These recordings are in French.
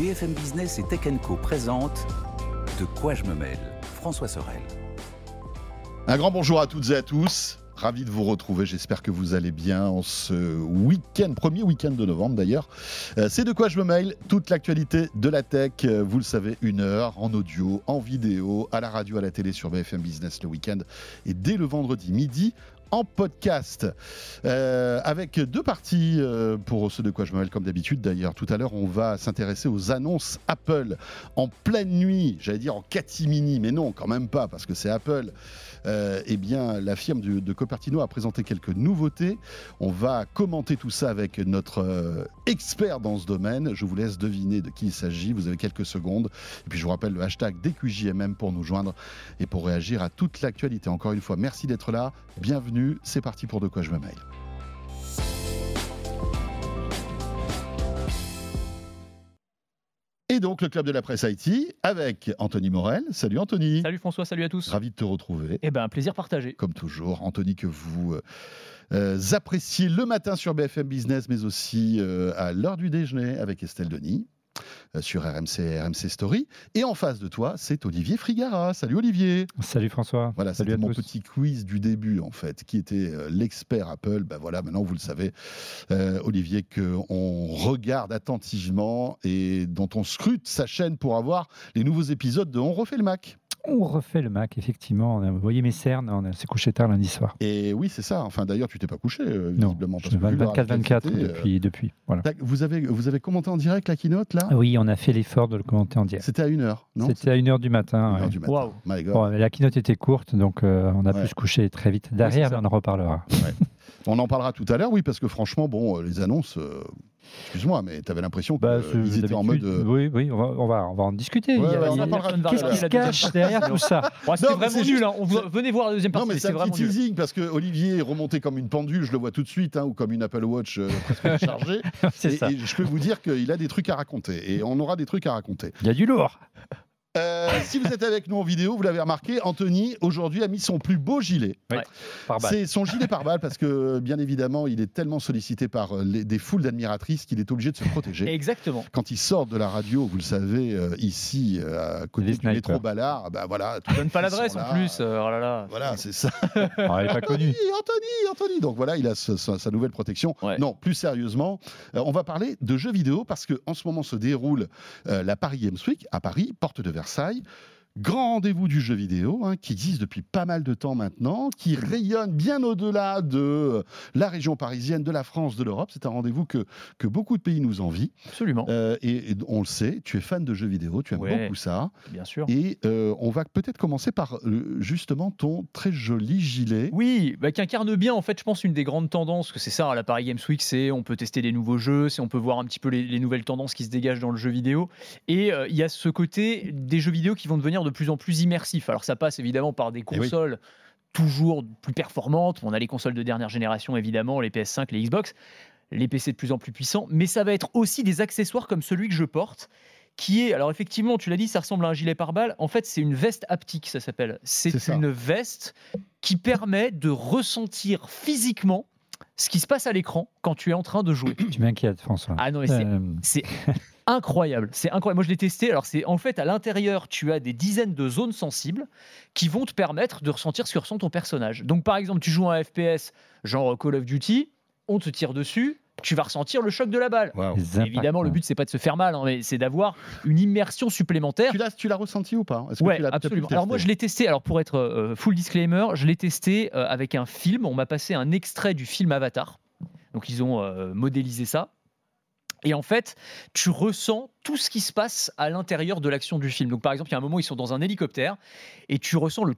BFM Business et Tech Co présente De quoi je me mêle François Sorel. Un grand bonjour à toutes et à tous. Ravi de vous retrouver, j'espère que vous allez bien en ce week-end, premier week-end de novembre d'ailleurs. Euh, c'est de quoi je me mail, toute l'actualité de la tech, euh, vous le savez, une heure en audio, en vidéo, à la radio, à la télé sur BFM Business le week-end et dès le vendredi midi en podcast. Euh, avec deux parties euh, pour ce de quoi je me comme d'habitude. D'ailleurs, tout à l'heure, on va s'intéresser aux annonces Apple en pleine nuit, j'allais dire en catimini, mais non, quand même pas, parce que c'est Apple. Euh, eh bien, la firme de, Copertino a présenté quelques nouveautés. On va commenter tout ça avec notre expert dans ce domaine. Je vous laisse deviner de qui il s'agit. Vous avez quelques secondes. Et puis, je vous rappelle le hashtag DQJMM pour nous joindre et pour réagir à toute l'actualité. Encore une fois, merci d'être là. Bienvenue. C'est parti pour De quoi je me mêle. Et donc le club de la presse IT avec Anthony Morel. Salut Anthony. Salut François, salut à tous. Ravi de te retrouver. Eh ben, un plaisir partagé. Comme toujours, Anthony que vous euh, appréciez le matin sur BFM Business, mais aussi euh, à l'heure du déjeuner avec Estelle Denis sur RMC, RMC Story. Et en face de toi, c'est Olivier Frigara. Salut Olivier. Salut François. Voilà, c'était mon tous. petit quiz du début en fait, qui était euh, l'expert Apple. Ben voilà, maintenant vous le savez, euh, Olivier, qu'on regarde attentivement et dont on scrute sa chaîne pour avoir les nouveaux épisodes de On refait le Mac. On refait le Mac, effectivement. On a- Vous voyez mes cernes, on s'est couché tard lundi soir. Et oui, c'est ça. Enfin, d'ailleurs, tu t'es pas couché euh, Non, visiblement. je suis que vu la 24-24 rapidité, euh, depuis, depuis. Voilà. vous avez vous avez commenté en direct la keynote là? Oui, on a fait l'effort de le commenter en direct. C'était à une heure, non? C'était à 1h du Une matin. heure ouais. du matin. Waouh. My God. Bon, la keynote était courte, donc euh, on a Ouais. pu se coucher très vite derrière, mais on en reparlera. On en parlera tout à l'heure, oui, parce que franchement, bon, les annonces, euh, excuse-moi, mais tu avais l'impression Bah, qu'ils étaient en mode. euh, Oui, oui, on va, on va, on va en discuter. Ouais, a- on Qu'est-ce qui se cache derrière tout ça Ouais, C'était Non, mais vraiment c'est nul. hein. On Venez voir la deuxième Non, partie. mais c'est un vraiment petit teasing parce que Olivier est remonté comme une pendule, je le vois tout de suite, hein, ou comme une Apple Watch euh, presque chargée. C'est et, ça. et je peux vous dire qu'il a des trucs à raconter et on aura des trucs à raconter. Il y a du lourd. Euh, si vous êtes avec nous en vidéo, vous l'avez remarqué, Anthony aujourd'hui a mis son plus beau gilet. Par balle. C'est son gilet pare-balles parce que bien évidemment, il est tellement sollicité par euh, les- des foules d'admiratrices qu'il est obligé de se protéger. Exactement. Quand il sort de la radio, vous le savez, euh, ici, euh, à côté Les du snipers. métro Ballard, bah voilà. Donne pas l'adresse en plus. euh, oh là là. Voilà, c'est ça. Ah, elle n'est pas connue. Anthony, Anthony, Anthony. Donc voilà, il a ce- sa, sa nouvelle protection. Ouais. Non, plus sérieusement, euh, on va parler de jeux vidéo parce que en ce moment se déroule euh, la Paris Games Week à Paris, porte de Versailles. Versailles. Grand rendez-vous du jeu vidéo hein, qui existe depuis pas mal de temps maintenant, qui rayonne bien au-delà de la région parisienne, de la France, de l'Europe. C'est un rendez-vous que, que beaucoup de pays nous envient. Absolument. Euh, et, et on le sait, tu es fan de jeux vidéo, tu aimes Ouais. beaucoup ça. Bien sûr. Et euh, on va peut-être commencer par euh, justement ton très joli gilet. Oui, bah, qui incarne bien en fait, je pense une des grandes tendances que c'est ça à la Paris Games Week, c'est on peut tester des nouveaux jeux, c'est on peut voir un petit peu les, les nouvelles tendances qui se dégagent dans le jeu vidéo. Et il y a ce côté des jeux vidéo qui vont devenir de plus en plus immersifs. Alors ça passe évidemment par des Eh oui. consoles toujours plus performantes. On a les consoles de dernière génération évidemment, les PS5, les Xbox, les PC de plus en plus puissants, mais ça va être aussi des accessoires comme celui que je porte. Qui est, alors effectivement, tu l'as dit, ça ressemble à un gilet pare-balles. En fait, c'est une veste haptique, ça s'appelle. C'est ça. une veste qui permet de ressentir physiquement ce qui se passe à l'écran quand tu es en train de jouer. Tu m'inquiètes, François. Ah non, mais c'est Euh, c'est incroyable. C'est incroyable. Moi, je l'ai testé. Alors, c'est en fait à l'intérieur, tu as des dizaines de zones sensibles qui vont te permettre de ressentir ce que ressent ton personnage. Donc, par exemple, tu joues à un FPS, genre Call of Duty, on te tire dessus, tu vas ressentir le choc de la balle. Évidemment, le but c'est pas de se faire mal, hein, mais c'est d'avoir une immersion supplémentaire. Tu l'as, tu l'as ressenti ou pas? Le absolument. Alors moi, je l'ai testé. Alors pour être euh, full disclaimer, je l'ai testé euh, avec un film. On m'a passé un extrait du film Avatar. Donc ils ont euh, modélisé ça. Et en fait, tu ressens tout ce qui se passe à l'intérieur de l'action du film. Donc par exemple, il y a un moment, ils sont dans un hélicoptère et tu ressens le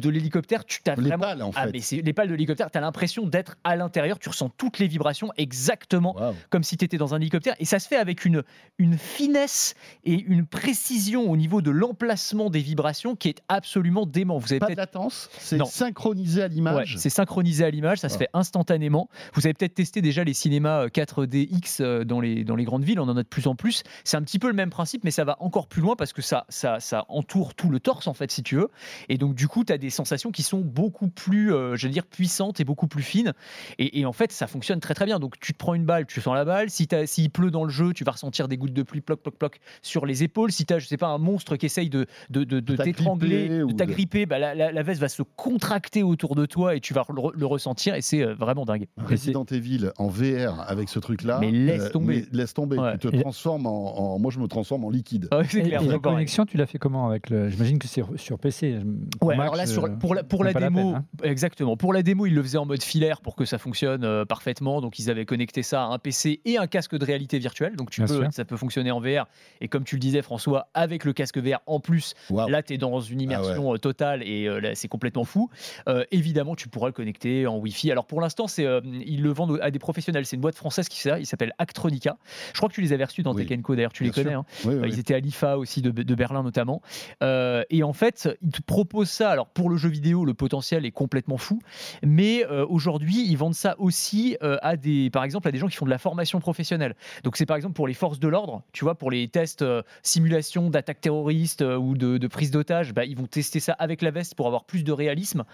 de l'hélicoptère. Tu t'as les vraiment pales en ah, fait. mais c'est les pales de l'hélicoptère, tu as l'impression d'être à l'intérieur, tu ressens toutes les vibrations exactement Waouh. comme si tu étais dans un hélicoptère. Et ça se fait avec une, une finesse et une précision au niveau de l'emplacement des vibrations qui est absolument dément. Vous avez Pas de latence, c'est synchronisé à Ouais, l'image. c'est synchronisé à l'image, ça se Ah. fait instantanément. Vous avez peut-être testé déjà les cinémas euh, 4DX, euh, dans les, dans les grandes villes, on en a de plus en plus. C'est un petit peu le même principe, mais ça va encore plus loin parce que ça, ça, ça entoure tout le torse, en fait, si tu veux. Et donc, du coup, tu as des sensations qui sont beaucoup plus, euh, je veux dire, puissantes et beaucoup plus fines. Et, et en fait, ça fonctionne très très bien. Donc, tu te prends une balle, tu sens la balle. Si t'as- s'il pleut dans le jeu, tu vas ressentir des gouttes de pluie, ploc, ploc, ploc, sur les épaules. Si tu as, je sais pas, un monstre qui essaye de, de, de, de t'agripper t'étrangler, ou de de- t'agripper, bah, la, la- la veste va se contracter autour de toi et tu vas le, le ressentir. Et c'est euh, vraiment dingue. Resident Evil en VR avec ce truc-là. Mais laisse tomber. mais laisse tomber. Ouais. Tu te Et- transformes en, en- Moi, je me transforme en liquide. Ah ouais, c'est Et, clair, et la connexion, tu l'as fait comment avec le... J'imagine que c'est sur PC. Pour Ouais, Mac, alors là, sur, euh, pour la, pour la démo, peine, hein. exactement. Pour la démo, ils le faisaient en mode filaire pour que ça fonctionne euh, parfaitement. Donc, ils avaient connecté ça à un PC et un casque de réalité virtuelle. Donc, tu Bien peux, sûr. ça peut fonctionner en VR. Et comme tu le disais, François, avec le casque VR en plus, là, tu es dans une immersion euh, totale et euh, là, c'est complètement fou. Euh, évidemment, tu pourras le connecter en Wi-Fi. Alors, pour l'instant, c'est euh, ils le vendent à des professionnels. C'est une boîte française qui fait ça. Il s'appelle Actronica. Je crois que tu les avais reçus dans Oui. Tekken Co. D'ailleurs, tu les connais. hein. Oui, Euh, oui. Ils étaient à l'IFA aussi de, de Berlin notamment. Euh, et en fait, ils te proposent ça. Alors pour le jeu vidéo, le potentiel est complètement fou. Mais euh, aujourd'hui, ils vendent ça aussi euh, à des, par exemple, à des gens qui font de la formation professionnelle. Donc c'est par exemple pour les forces de l'ordre, tu vois, pour les tests simulation d'attaque terroriste euh, ou de, de prise d'otage, bah, ils vont tester ça avec la veste pour avoir plus de réalisme.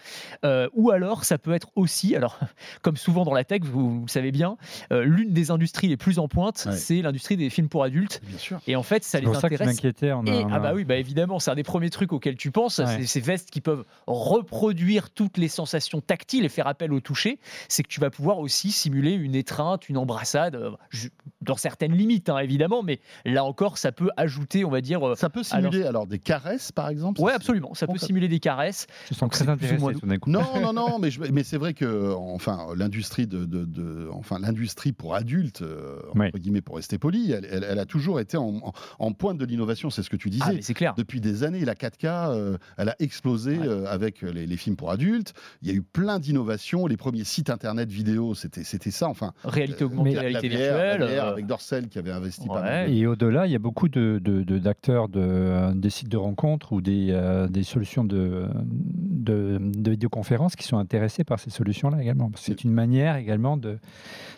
Ou alors, ça peut être aussi, alors comme souvent dans la tech, vous, vous le savez bien, l'une des industries les plus en pointe, Ouais. c'est l'industrie des films pour adultes. Bien sûr. Et en fait, ça C'est les pour ça que intéresse on a- et, on ah bah oui, bah évidemment, c'est un des premiers trucs auxquels tu penses, Ouais. c'est ces vestes qui peuvent reproduire toutes les sensations tactiles et faire appel au toucher. C'est que tu vas pouvoir aussi simuler une étreinte, une embrassade, euh, dans certaines limites hein, évidemment, mais là encore, ça peut ajouter, on va dire. euh, Ça peut simuler alors, des caresses, par exemple ouais, ça, absolument. Ça peut simuler des caresses. Je sens Donc, très c'est plus ou intéressé moins. Non, non, non, mais, je- mais c'est vrai que enfin l'industrie de, de- de- enfin l'industrie pour adultes, euh, Oui. entre guillemets pour rester poli, elle, elle- elle a toujours été en, en- en pointe de l'innovation. C'est ce que tu disais. Ah, mais c'est clair. Depuis des années, la 4K, euh, elle a explosé Ouais. euh, avec les, les films pour adultes. Il y a eu plein d'innovations. Les premiers sites internet vidéo, c'était c'était ça. Enfin, Réalité euh, augmentée, mais- réalité la VR, la virtuelle. VR avec Dorsel qui avait investi pas Ouais. mal. Et au-delà, il y a beaucoup de, de- de- d'acteurs de, des sites de rencontres ou des, euh, des solutions de, de, de vidéoconférence qui sont intéressés par ces solutions-là également. C'est une manière également de, Oui,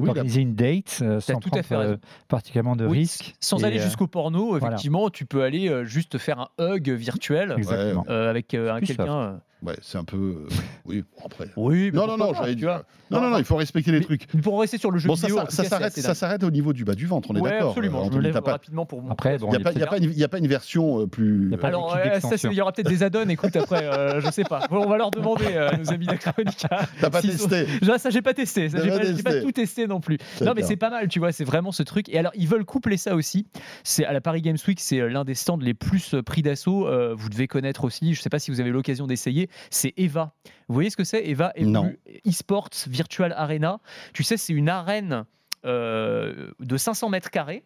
la- d'organiser une date euh, sans tout à fait raison. euh, particulièrement de Oui, risques. Sans Et, aller euh, jusqu'au porno, voilà. effectivement, tu peux aller euh, juste faire un hug virtuel euh, avec euh, quelqu'un. Ouais, c'est un peu. euh, oui, bon, après. Oui, mais Non, non, non, pas, tu vois. Non, non, non, il faut respecter les Mais- trucs. Pour rester sur le jeu Bon, ça, vidéo, ça, ça c'est s'arrête, au niveau du bas du ventre, on est Ouais, d'accord. absolument. Euh, Je me lève pas- rapidement pour. Après, Il bon, n'y a, il y a pas- il y a pas une- il y a pas une version euh, plus. Euh, Alors, il y aura peut-être des add-ons. Écoute, après, euh, je sais pas. Bon, on va leur demander, euh, nos amis d'Acronica. T'as pas testé. Ça, j'ai pas testé. J'ai pas tout testé non plus. Non, mais c'est pas mal, tu vois. C'est vraiment ce truc. Et alors, ils veulent coupler ça aussi. C'est à la Paris Games Week, c'est l'un des stands les plus pris d'assaut. Vous devez connaître aussi. Je sais pas si vous avez l'occasion d'essayer. C'est Eva. Vous voyez ce que c'est Eva eSports Virtual Arena. Tu sais, c'est une arène euh, de 500 mètres carrés.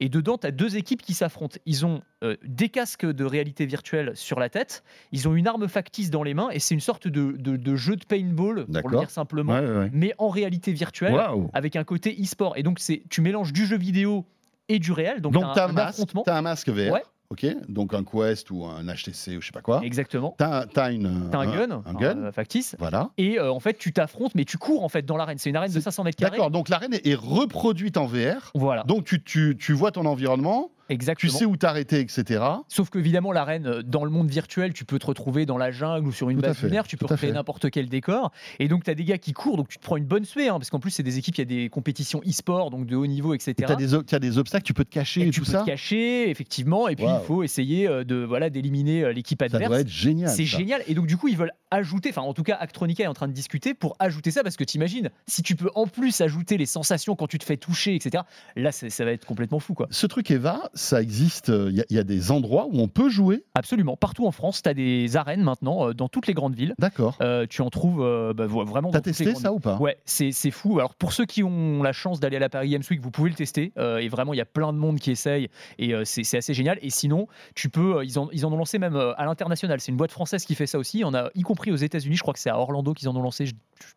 Et dedans, tu as deux équipes qui s'affrontent. Ils ont euh, des casques de réalité virtuelle sur la tête, ils ont une arme factice dans les mains, et c'est une sorte de, de- de jeu de paintball, pour le dire simplement, Ouais, ouais, ouais. mais en réalité virtuelle, avec un côté e-sport. Et donc, tu mélanges du jeu vidéo et du réel. Donc, Donc, t'as t'as un, un, un masque, t'as un masque VR, Ouais. Ok Donc un Quest ou un HTC ou je sais pas quoi. Exactement. T'as t'as une. Un gun, Un gun. factice. Voilà. Et euh, en fait, tu t'affrontes, mais tu cours en fait dans l'arène. C'est une arène de 500 mètres carrés. D'accord, donc l'arène est est reproduite en VR. Voilà, Donc tu, tu, tu vois ton environnement, tu exactement. sais où t'arrêter, etc. Sauf que évidemment l'arène euh, dans le monde virtuel, tu peux te retrouver dans la jungle ou sur une Tout base lunaire, tu peux fait. n'importe quel décor. Et donc tu as des gars qui courent, donc tu te prends une bonne suée, hein, parce qu'en plus c'est des équipes, il y a des compétitions e-sport, donc de haut niveau, etc. Et t'as des, obstacles, tu peux te cacher et, Et tu tout peux ça. te cacher, effectivement, et puis il faut essayer euh, de voilà d'éliminer euh, l'équipe Ça adverse. doit être génial. C'est ça. génial. Et donc, du coup, ils veulent ajouter, enfin, en tout cas, Actronica est en train de discuter pour ajouter ça parce que t'imagines, si tu peux en plus ajouter les sensations quand tu te fais toucher, etc., là, ça va être complètement fou, quoi. Ce truc Eva, ça existe. Il y, a- y a des endroits où on peut jouer. Absolument. Partout en France, tu as des arènes maintenant, euh, dans toutes les grandes villes. D'accord. Euh, tu en trouves euh, bah, vraiment T'as testé grandes ça ou pas? Ouais, c'est fou. Alors pour ceux qui ont la chance d'aller à la Paris Games Week, vous pouvez le tester. Euh, et vraiment, il y a plein de monde qui essaye et euh, c'est c'est assez génial. Et sinon, tu peux. euh, ils, en, ils en ont lancé même euh, à l'international. C'est une boîte française qui fait ça aussi. On a y compris aux États-Unis. Je crois que c'est à Orlando qu'ils en ont lancé. Je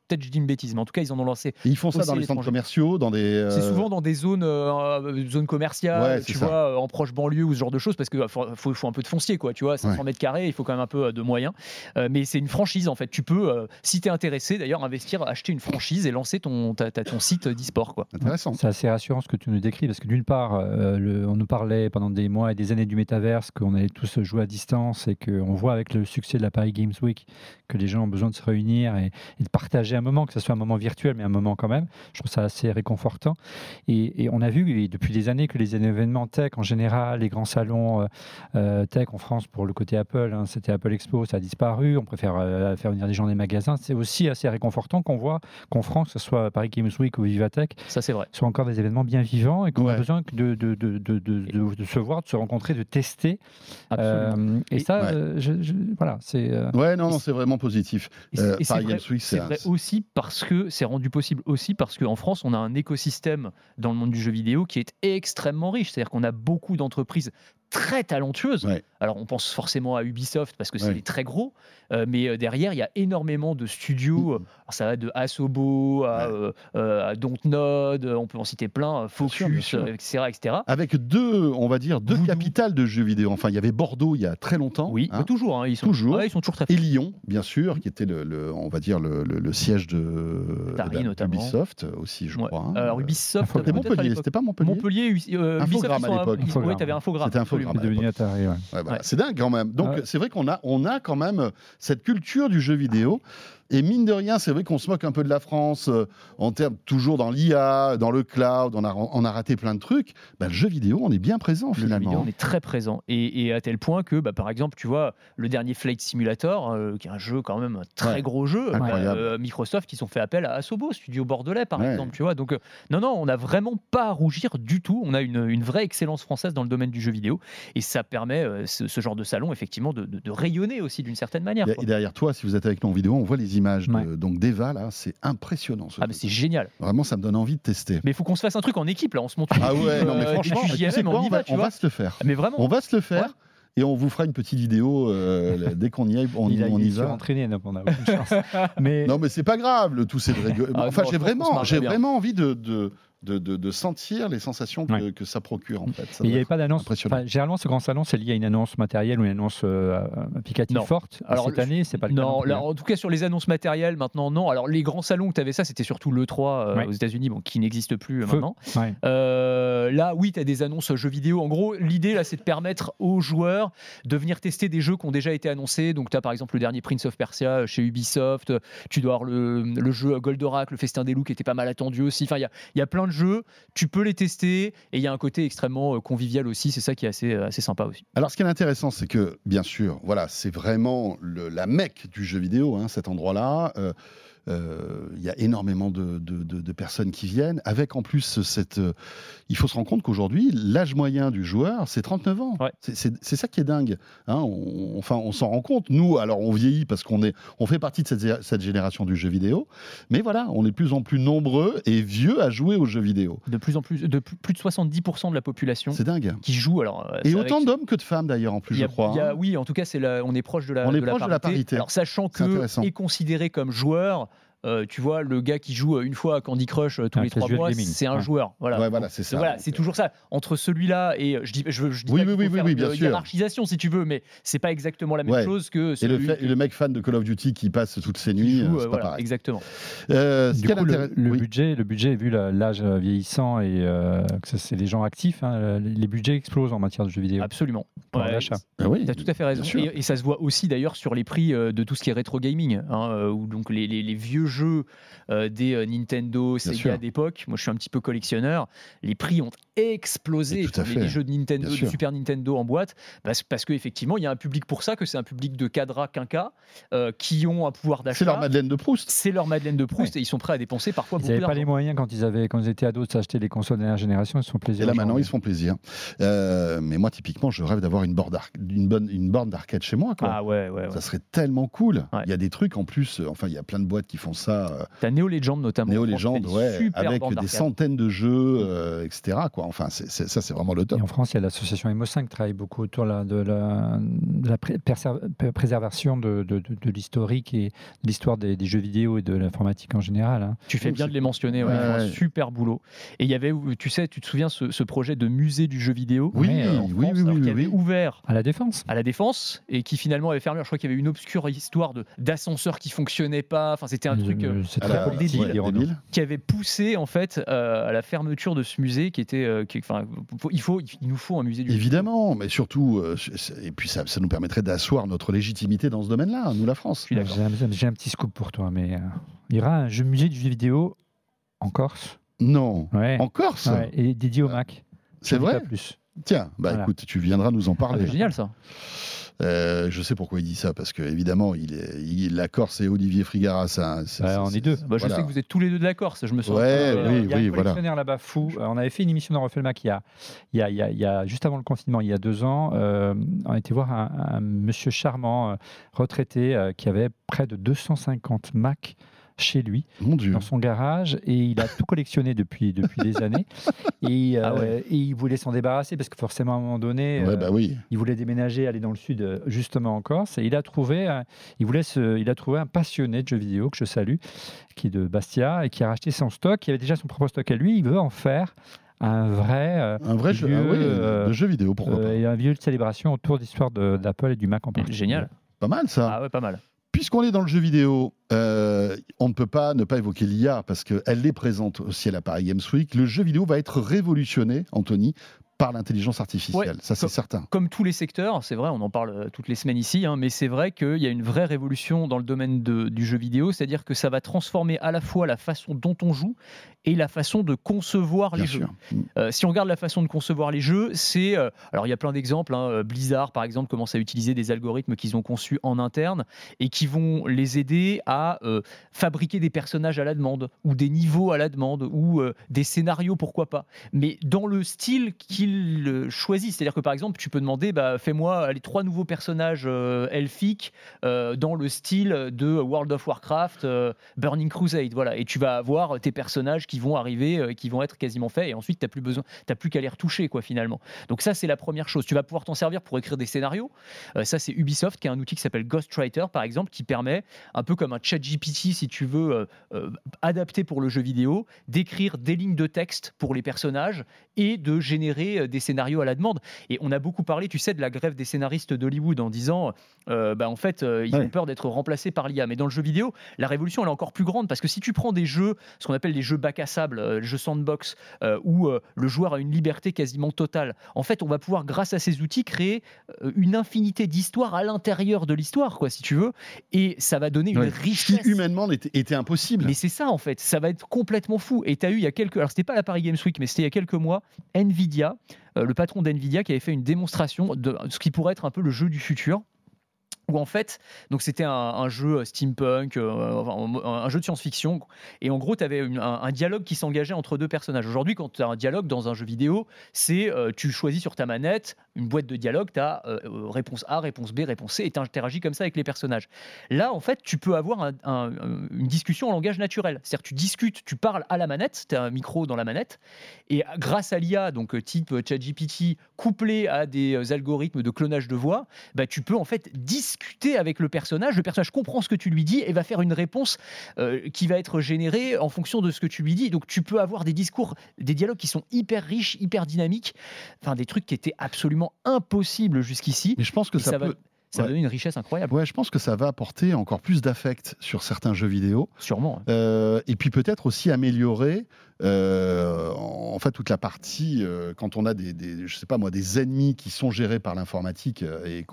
peut-être je dis une bêtise, mais en tout cas, ils en ont lancé. Et ils font ça dans les centres commerciaux, dans des. C'est euh, souvent dans des zones, euh, zones commerciales, Ouais, c'est tu ça. vois, euh, en proche banlieue ou ce genre de choses, parce qu'il faut, faut, faut un peu de foncier, quoi, tu vois, 500 Ouais. mètres carrés, il faut quand même un peu euh, de moyens. Euh, mais c'est une franchise, en fait. Tu peux, euh, si tu es intéressé, d'ailleurs, investir, acheter une franchise et lancer ton, ta- ta- ton site d'e-sport, quoi. Intéressant. C'est assez rassurant ce que tu nous décris parce que d'une part, euh, le- on nous parlait pendant des mois et des années du métaverse qu'on allait tous jouer à distance et qu'on voit avec le succès de la Paris Games Week que les gens ont besoin de se réunir et, et de partager un moment, que ce soit un moment virtuel mais un moment quand même. Je trouve ça assez réconfortant. Et, et on a vu et depuis des années que les événements tech en général, les grands salons euh, euh, tech en France pour le côté Apple, hein, c'était Apple Expo, ça a disparu. On préfère euh, faire venir des gens des magasins. C'est aussi assez réconfortant qu'on voit qu'en France, que ce soit Paris Games Week ou Vivatech, Ça, c'est vrai. sont encore des événements bien vivants et qu'on a besoin de, de, de, de, de, de- de se voir, de se rencontrer, de tester. Absolument. Euh, et, Et- ça, Ouais. euh, je- je- voilà, c'est. euh, Ouais, non, non, c'est vraiment positif. Euh, Paris Games Week, c'est aussi parce que c'est rendu possible aussi parce qu'en France, on a un écosystème dans le monde du jeu vidéo qui est extrêmement riche. C'est-à-dire qu'on a beaucoup d'entreprises très talentueuses. Ouais. Alors, on pense forcément à Ubisoft parce que c'est Ouais. très gros, euh, mais euh, derrière, il y a énormément de studios. euh, alors, ça va de Asobo à, Ouais. euh, à Dontnod, on peut en citer plein, sûr, bien Focus, sûr. etc., etc. Avec deux, on va dire, deux Voodoo. capitales de jeux vidéo. Enfin, il y avait Bordeaux il y a très longtemps. Oui, hein, mais toujours. hein, ils sont Toujours. ils sont toujours très et Lyon, bien sûr, qui était le, le- on va dire le, le- le siège de. Ubisoft aussi, je crois. hein. Alors, Ubisoft, C'était C'était Montpellier, c'était pas Montpellier. Montpellier, Ubi- Ubisoft, Infogrames ils à l'époque. t'avais Infogrames. Absolument. C'est devenu Atari, ouais. Ouais, voilà. Ouais. C'est dingue quand même. Donc Ouais. c'est vrai qu'on a, on a quand même cette culture du jeu vidéo. Et mine de rien, c'est vrai qu'on se moque un peu de la France euh, en termes toujours dans l'IA, dans le cloud, on a, on a raté plein de trucs. Bah, le jeu vidéo, on est bien présent Le jeu finalement. vidéo, on est très présent. Et, et à tel point que, bah, par exemple, tu vois, le dernier Flight Simulator, euh, qui est un jeu quand même un très Ouais, gros jeu, euh, Microsoft, ils ont fait appel à Asobo, studio bordelais, par Ouais. exemple, tu vois. Donc, euh, non, non, on n'a vraiment pas à rougir du tout. On a une, une vraie excellence française dans le domaine du jeu vidéo. Et ça permet, euh, ce, ce genre de salon, effectivement, de, de- de rayonner aussi d'une certaine manière. Et- quoi. Et derrière toi, si vous êtes avec nous en vidéo, on voit les images de- donc d'Eva là, c'est impressionnant. ce Ah, mais c'est génial. Vraiment, ça me donne envie de tester. Mais il faut qu'on se fasse un truc en équipe, là. On se montre une Ah ouais, non mais franchement, des tu sais QJMM, quoi, on va, va, tu on vois. va se le faire. Mais vraiment. On va se le faire. Ouais. Et on vous fera une petite vidéo euh, dès qu'on y est, on, il a, on il y va. surentraîné, donc on a aucune chance. Mais Non, mais c'est pas grave, le tout c'est de rigoler. Ah, enfin, j'ai vraiment, j'ai vraiment envie de, de, de, de- de sentir les sensations que, Ouais. que ça procure en fait. Ça il n'y avait pas d'annonce. Enfin, généralement, ce grand salon, c'est lié à une annonce matérielle ou une annonce euh, applicative Non. forte. Alors, Cette année, c'est pas le cas. Non, hein. en tout cas sur les annonces matérielles, maintenant non. Alors les grands salons où tu avais ça, c'était surtout l'E3 euh, Ouais. aux États-Unis, bon, qui n'existe plus euh, maintenant. Ouais. Euh, là, oui, tu as des annonces jeux vidéo. En gros, l'idée là, c'est de permettre aux joueurs de venir tester des jeux qui ont déjà été annoncés. Donc, tu as par exemple le dernier Prince of Persia euh, chez Ubisoft. Tu dois avoir le, le jeu Goldorak, le Festin des loups, qui était pas mal attendu aussi. Enfin, il y a, il y a plein de jeux. Tu peux les tester et il y a un côté extrêmement euh, convivial aussi. C'est ça qui est assez, euh, assez sympa aussi. Alors, ce qui est intéressant, c'est que, bien sûr, voilà, c'est vraiment la mecque du jeu vidéo, hein, cet endroit-là. Euh, Il y a énormément de, de- de- de personnes qui viennent, avec en plus cette. euh, il faut se rendre compte qu'aujourd'hui, l'âge moyen du joueur, c'est 39 ans. Ouais. C'est- ça qui est dingue. hein. On- enfin, on s'en rend compte. Nous, alors, on vieillit parce qu'on on fait partie de cette, cette génération du jeu vidéo. Mais voilà, on est de plus en plus nombreux et vieux à jouer aux jeux vidéo. De plus en plus, de plus, de 70% de la population C'est dingue. qui joue. Alors, euh, Et autant avec- d'hommes que de femmes, d'ailleurs, en plus, a- je crois. a- hein. oui, en tout cas, c'est on est proche de la, On est proche de la parité. Alors, sachant que est considéré comme joueur, euh, tu vois, le gars qui joue euh, une fois à Candy Crush euh, tous Un les trois mois, c'est un Ouais. joueur. Voilà. Ouais, voilà, c'est ça. Voilà, c'est toujours ça. Entre celui-là et je dis, je, je dis Oui, pas oui, oui, faire oui, une bien sûr. hiérarchisation si tu veux, mais c'est pas exactement la même Ouais. chose que Et le, celui fait- qui- et le mec fan de Call of Duty qui passe toutes ses nuits, joue, euh, c'est pas voilà, pareil. exactement. Euh, Du coup, le, intéressant- le oui. budget, le budget, vu l'âge vieillissant et euh, que c'est des gens actifs, hein, les les budgets explosent en matière de jeux vidéo. Absolument. Pour Ouais, l'achat. Ah oui, Tu as tout à fait raison. Et, ça se voit aussi d'ailleurs sur les prix de tout ce qui est rétro gaming, hein, où donc les, les- les vieux jeux euh, des euh, Nintendo. Sega d'époque, moi je suis un petit peu collectionneur, les prix ont explosé. À les, fait. les jeux de Nintendo, Bien de sûr. Super Nintendo en boîte, parce, parce qu'effectivement il y a un public pour ça, que c'est un public de cadra quinca euh, qui ont un pouvoir d'achat. C'est leur Madeleine de Proust. C'est leur Madeleine de Proust et ils sont prêts à dépenser parfois Ils beaucoup n'avaient pas les moyens quand ils, avaient, quand ils étaient ados de s'acheter les consoles de dernière génération, ils se font plaisir. Et là maintenant, ils se font plaisir. Euh, mais moi, typiquement, je rêve d'avoir une borne d'arc- une bonne, une borne d'arcade chez moi. Quoi. Ah ouais, ouais, ouais. Ça serait tellement cool. Ouais. Il y a des trucs en plus. Enfin, il y a plein de boîtes qui font ça. Euh, T'as Neo Legend notamment. Pense, Legend, ouais, super avec des centaines de jeux, euh, etc. Quoi. Enfin, ça, c'est vraiment le top. Et en France, il y a l'association Emo5 qui travaille beaucoup autour là, de la, de la pré- perser- pré- préservation de, de- de- de l'historique et de l'histoire des, des jeux vidéo et de l'informatique en général. hein. Tu fais Donc, bien de les mentionner, ouais, Ouais, ouais. super boulot. Et il y avait, tu sais, tu te souviens ce, ce projet de musée du jeu vidéo? Oui, euh, en oui, France, oui, alors oui, qui avait oui. ouvert À la défense. à la défense et qui finalement avait fermé. Je crois qu'il y avait une obscure histoire de d'ascenseur qui fonctionnait pas. Enfin, c'était un truc euh, Euh, c'est très la- débile. débile. qui avait poussé en fait euh, à la fermeture de ce musée qui était. qui- enfin, il faut, il nous faut un musée du. jeu Évidemment, mais surtout, euh, c'est- et puis ça, ça nous permettrait d'asseoir notre légitimité dans ce domaine-là, nous, la France. J'ai un, un petit scoop pour toi, mais euh, il y aura un jeu musée du jeu vidéo en Corse? Non, Ouais. en Corse, Ouais, et dédié au Mac. c'est vrai? plus. Tiens, bah Voilà. écoute, tu viendras nous en Ah, parler. c'est génial ça. Euh, je sais pourquoi il dit ça, parce que évidemment, il est, il- la Corse et Olivier Frigara, ça. c'est- Ouais, c'est- on est deux. Bah, je sais que vous êtes tous les deux de la Corse. Je me sens. Ouais, peu, euh, oui, il y a oui, un voilà. collectionneur là-bas fou. Euh, on avait fait une émission dans Refait le Mac il y a, il y a, il y a- il y a- juste avant le confinement, il y a deux ans. euh, on a été voir un, un monsieur charmant, euh, retraité, euh, qui avait près de 250 Mac chez lui, Mon Dieu. dans son garage, et il a tout collectionné depuis, depuis des années. Et, euh, Ah ouais. et il voulait s'en débarrasser parce que forcément, à un moment donné, Ouais, euh, bah oui. il voulait déménager, aller dans le sud, euh, justement en Corse, et il a trouvé, un- il voulait se- il a trouvé un passionné de jeux vidéo que je salue, qui est de Bastia et qui a racheté son stock, qui avait déjà son propre stock à lui. Il veut en faire un vrai, euh, Un vrai jeu, ah oui, euh, de jeu vidéo, pourquoi euh, et un lieu de célébration autour de l'histoire de- d'Apple et du Mac en particulier. Génial. pas Pas mal ça. Ah ouais, pas mal. Puisqu'on est dans le jeu vidéo, euh, on ne peut pas ne pas évoquer l'IA parce qu'elle est présente aussi à la Paris Games Week. Le jeu vidéo va être révolutionné, Anthony, par l'intelligence artificielle. Ouais. ça, c'est certain. Comme tous les secteurs, c'est vrai, on en parle euh, toutes les semaines ici, hein, mais c'est vrai qu'il y a une vraie révolution dans le domaine de- du jeu vidéo, c'est-à-dire que ça va transformer à la fois la façon dont on joue et la façon de concevoir Bien les jeux. sûr. Mm. Euh, si on regarde la façon de concevoir les jeux, c'est. euh, alors, il y a plein d'exemples. hein, Blizzard, par exemple, commence à utiliser des algorithmes qu'ils ont conçus en interne et qui vont les aider à euh, fabriquer des personnages à la demande, ou des niveaux à la demande, ou des scénarios, pourquoi pas. Mais dans le style qu'ils choisissent. C'est-à-dire que, par exemple, tu peux demander bah, fais-moi les trois nouveaux personnages euh, elfiques euh, dans le style de World of Warcraft, euh, Burning Crusade. Voilà. Et tu vas avoir tes personnages qui vont arriver, qui vont être quasiment faits, et ensuite, tu n'as plus besoin, t'as plus qu'à les retoucher, quoi, finalement. Donc, ça, c'est la première chose. Tu vas pouvoir t'en servir pour écrire des scénarios. Ça, c'est Ubisoft qui a un outil qui s'appelle Ghostwriter, par exemple, qui permet, un peu comme un chat GPT, si tu veux, adapté pour le jeu vidéo, d'écrire des lignes de texte pour les personnages et de générer euh, des scénarios à la demande. Et on a beaucoup parlé, tu sais, de la grève des scénaristes d'Hollywood en disant, euh, bah, en fait, euh, ils Ouais. ont peur d'être remplacés par l'IA. Mais dans le jeu vidéo, la révolution, elle est encore plus grande parce que si tu prends des jeux, ce qu'on appelle des jeux bac à sable, euh, les jeux sandbox, où le joueur a une liberté quasiment totale, en fait, on va pouvoir, grâce à ces outils, créer une infinité d'histoires à l'intérieur de l'histoire, quoi, si tu veux. Et ça va donner une Ouais. Richesse. qui humainement était, était impossible. Mais c'est ça en fait, ça va être complètement fou. Et tu as eu il y a quelques, alors c'était pas la Paris Games Week, mais c'était il y a quelques mois, Nvidia, le patron d'Nvidia qui avait fait une démonstration de ce qui pourrait être un peu le jeu du futur. Où en fait, donc c'était un, jeu euh, steampunk, euh, un, jeu de science-fiction, et en gros, tu avais un, dialogue qui s'engageait entre deux personnages. Aujourd'hui, quand tu as un dialogue dans un jeu vidéo, c'est euh, tu choisis sur ta manette une boîte de dialogue, tu as réponse A, réponse B, réponse C, et tu interagis comme ça avec les personnages. Là, en fait, tu peux avoir un- un- une discussion en langage naturel. C'est-à-dire tu discutes, tu parles à la manette, tu as un micro dans la manette, et grâce à l'IA, donc type ChatGPT, couplé à des algorithmes de clonage de voix, bah, tu peux en fait discuter avec le personnage. Le personnage comprend ce que tu lui dis et va faire une réponse euh, qui va être générée en fonction de ce que tu lui dis. Donc tu peux avoir des discours, des dialogues qui sont hyper riches, hyper dynamiques, enfin des trucs qui étaient absolument impossibles jusqu'ici. Mais je pense que ça, ça va- Ça va Ouais. donner une richesse incroyable, Ouais, je pense que ça va apporter encore plus d'affect sur certains jeux vidéo. sûrement. Euh, et puis peut-être aussi améliorer euh, en fait toute la partie euh, quand on a des, des- je sais pas moi des ennemis qui sont gérés par l'informatique et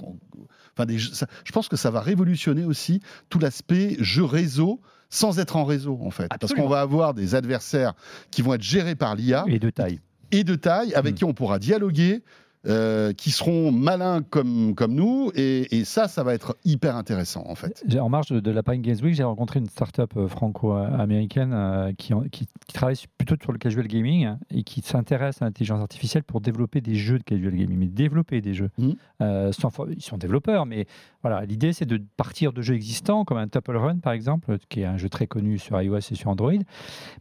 enfin des, ça- je pense que ça va révolutionner aussi tout l'aspect jeu réseau sans être en réseau en fait parce qu'on va avoir des adversaires qui vont être gérés par l'IA Et de taille. et de taille avec Mm. qui on pourra dialoguer euh, qui seront malins comme, comme nous. Et, et ça, ça va être hyper intéressant, en fait. En marge de, de la Paris Games Week, j'ai rencontré une start-up euh, franco-américaine euh, qui, en- qui- qui travaille plutôt sur le casual gaming hein, et qui s'intéresse à l'intelligence artificielle pour développer des jeux de casual gaming, mais développer des jeux. Euh, sans ils sont développeurs, mais voilà, l'idée c'est de partir de jeux existants comme un Temple Run par exemple, qui est un jeu très connu sur iOS et sur Android,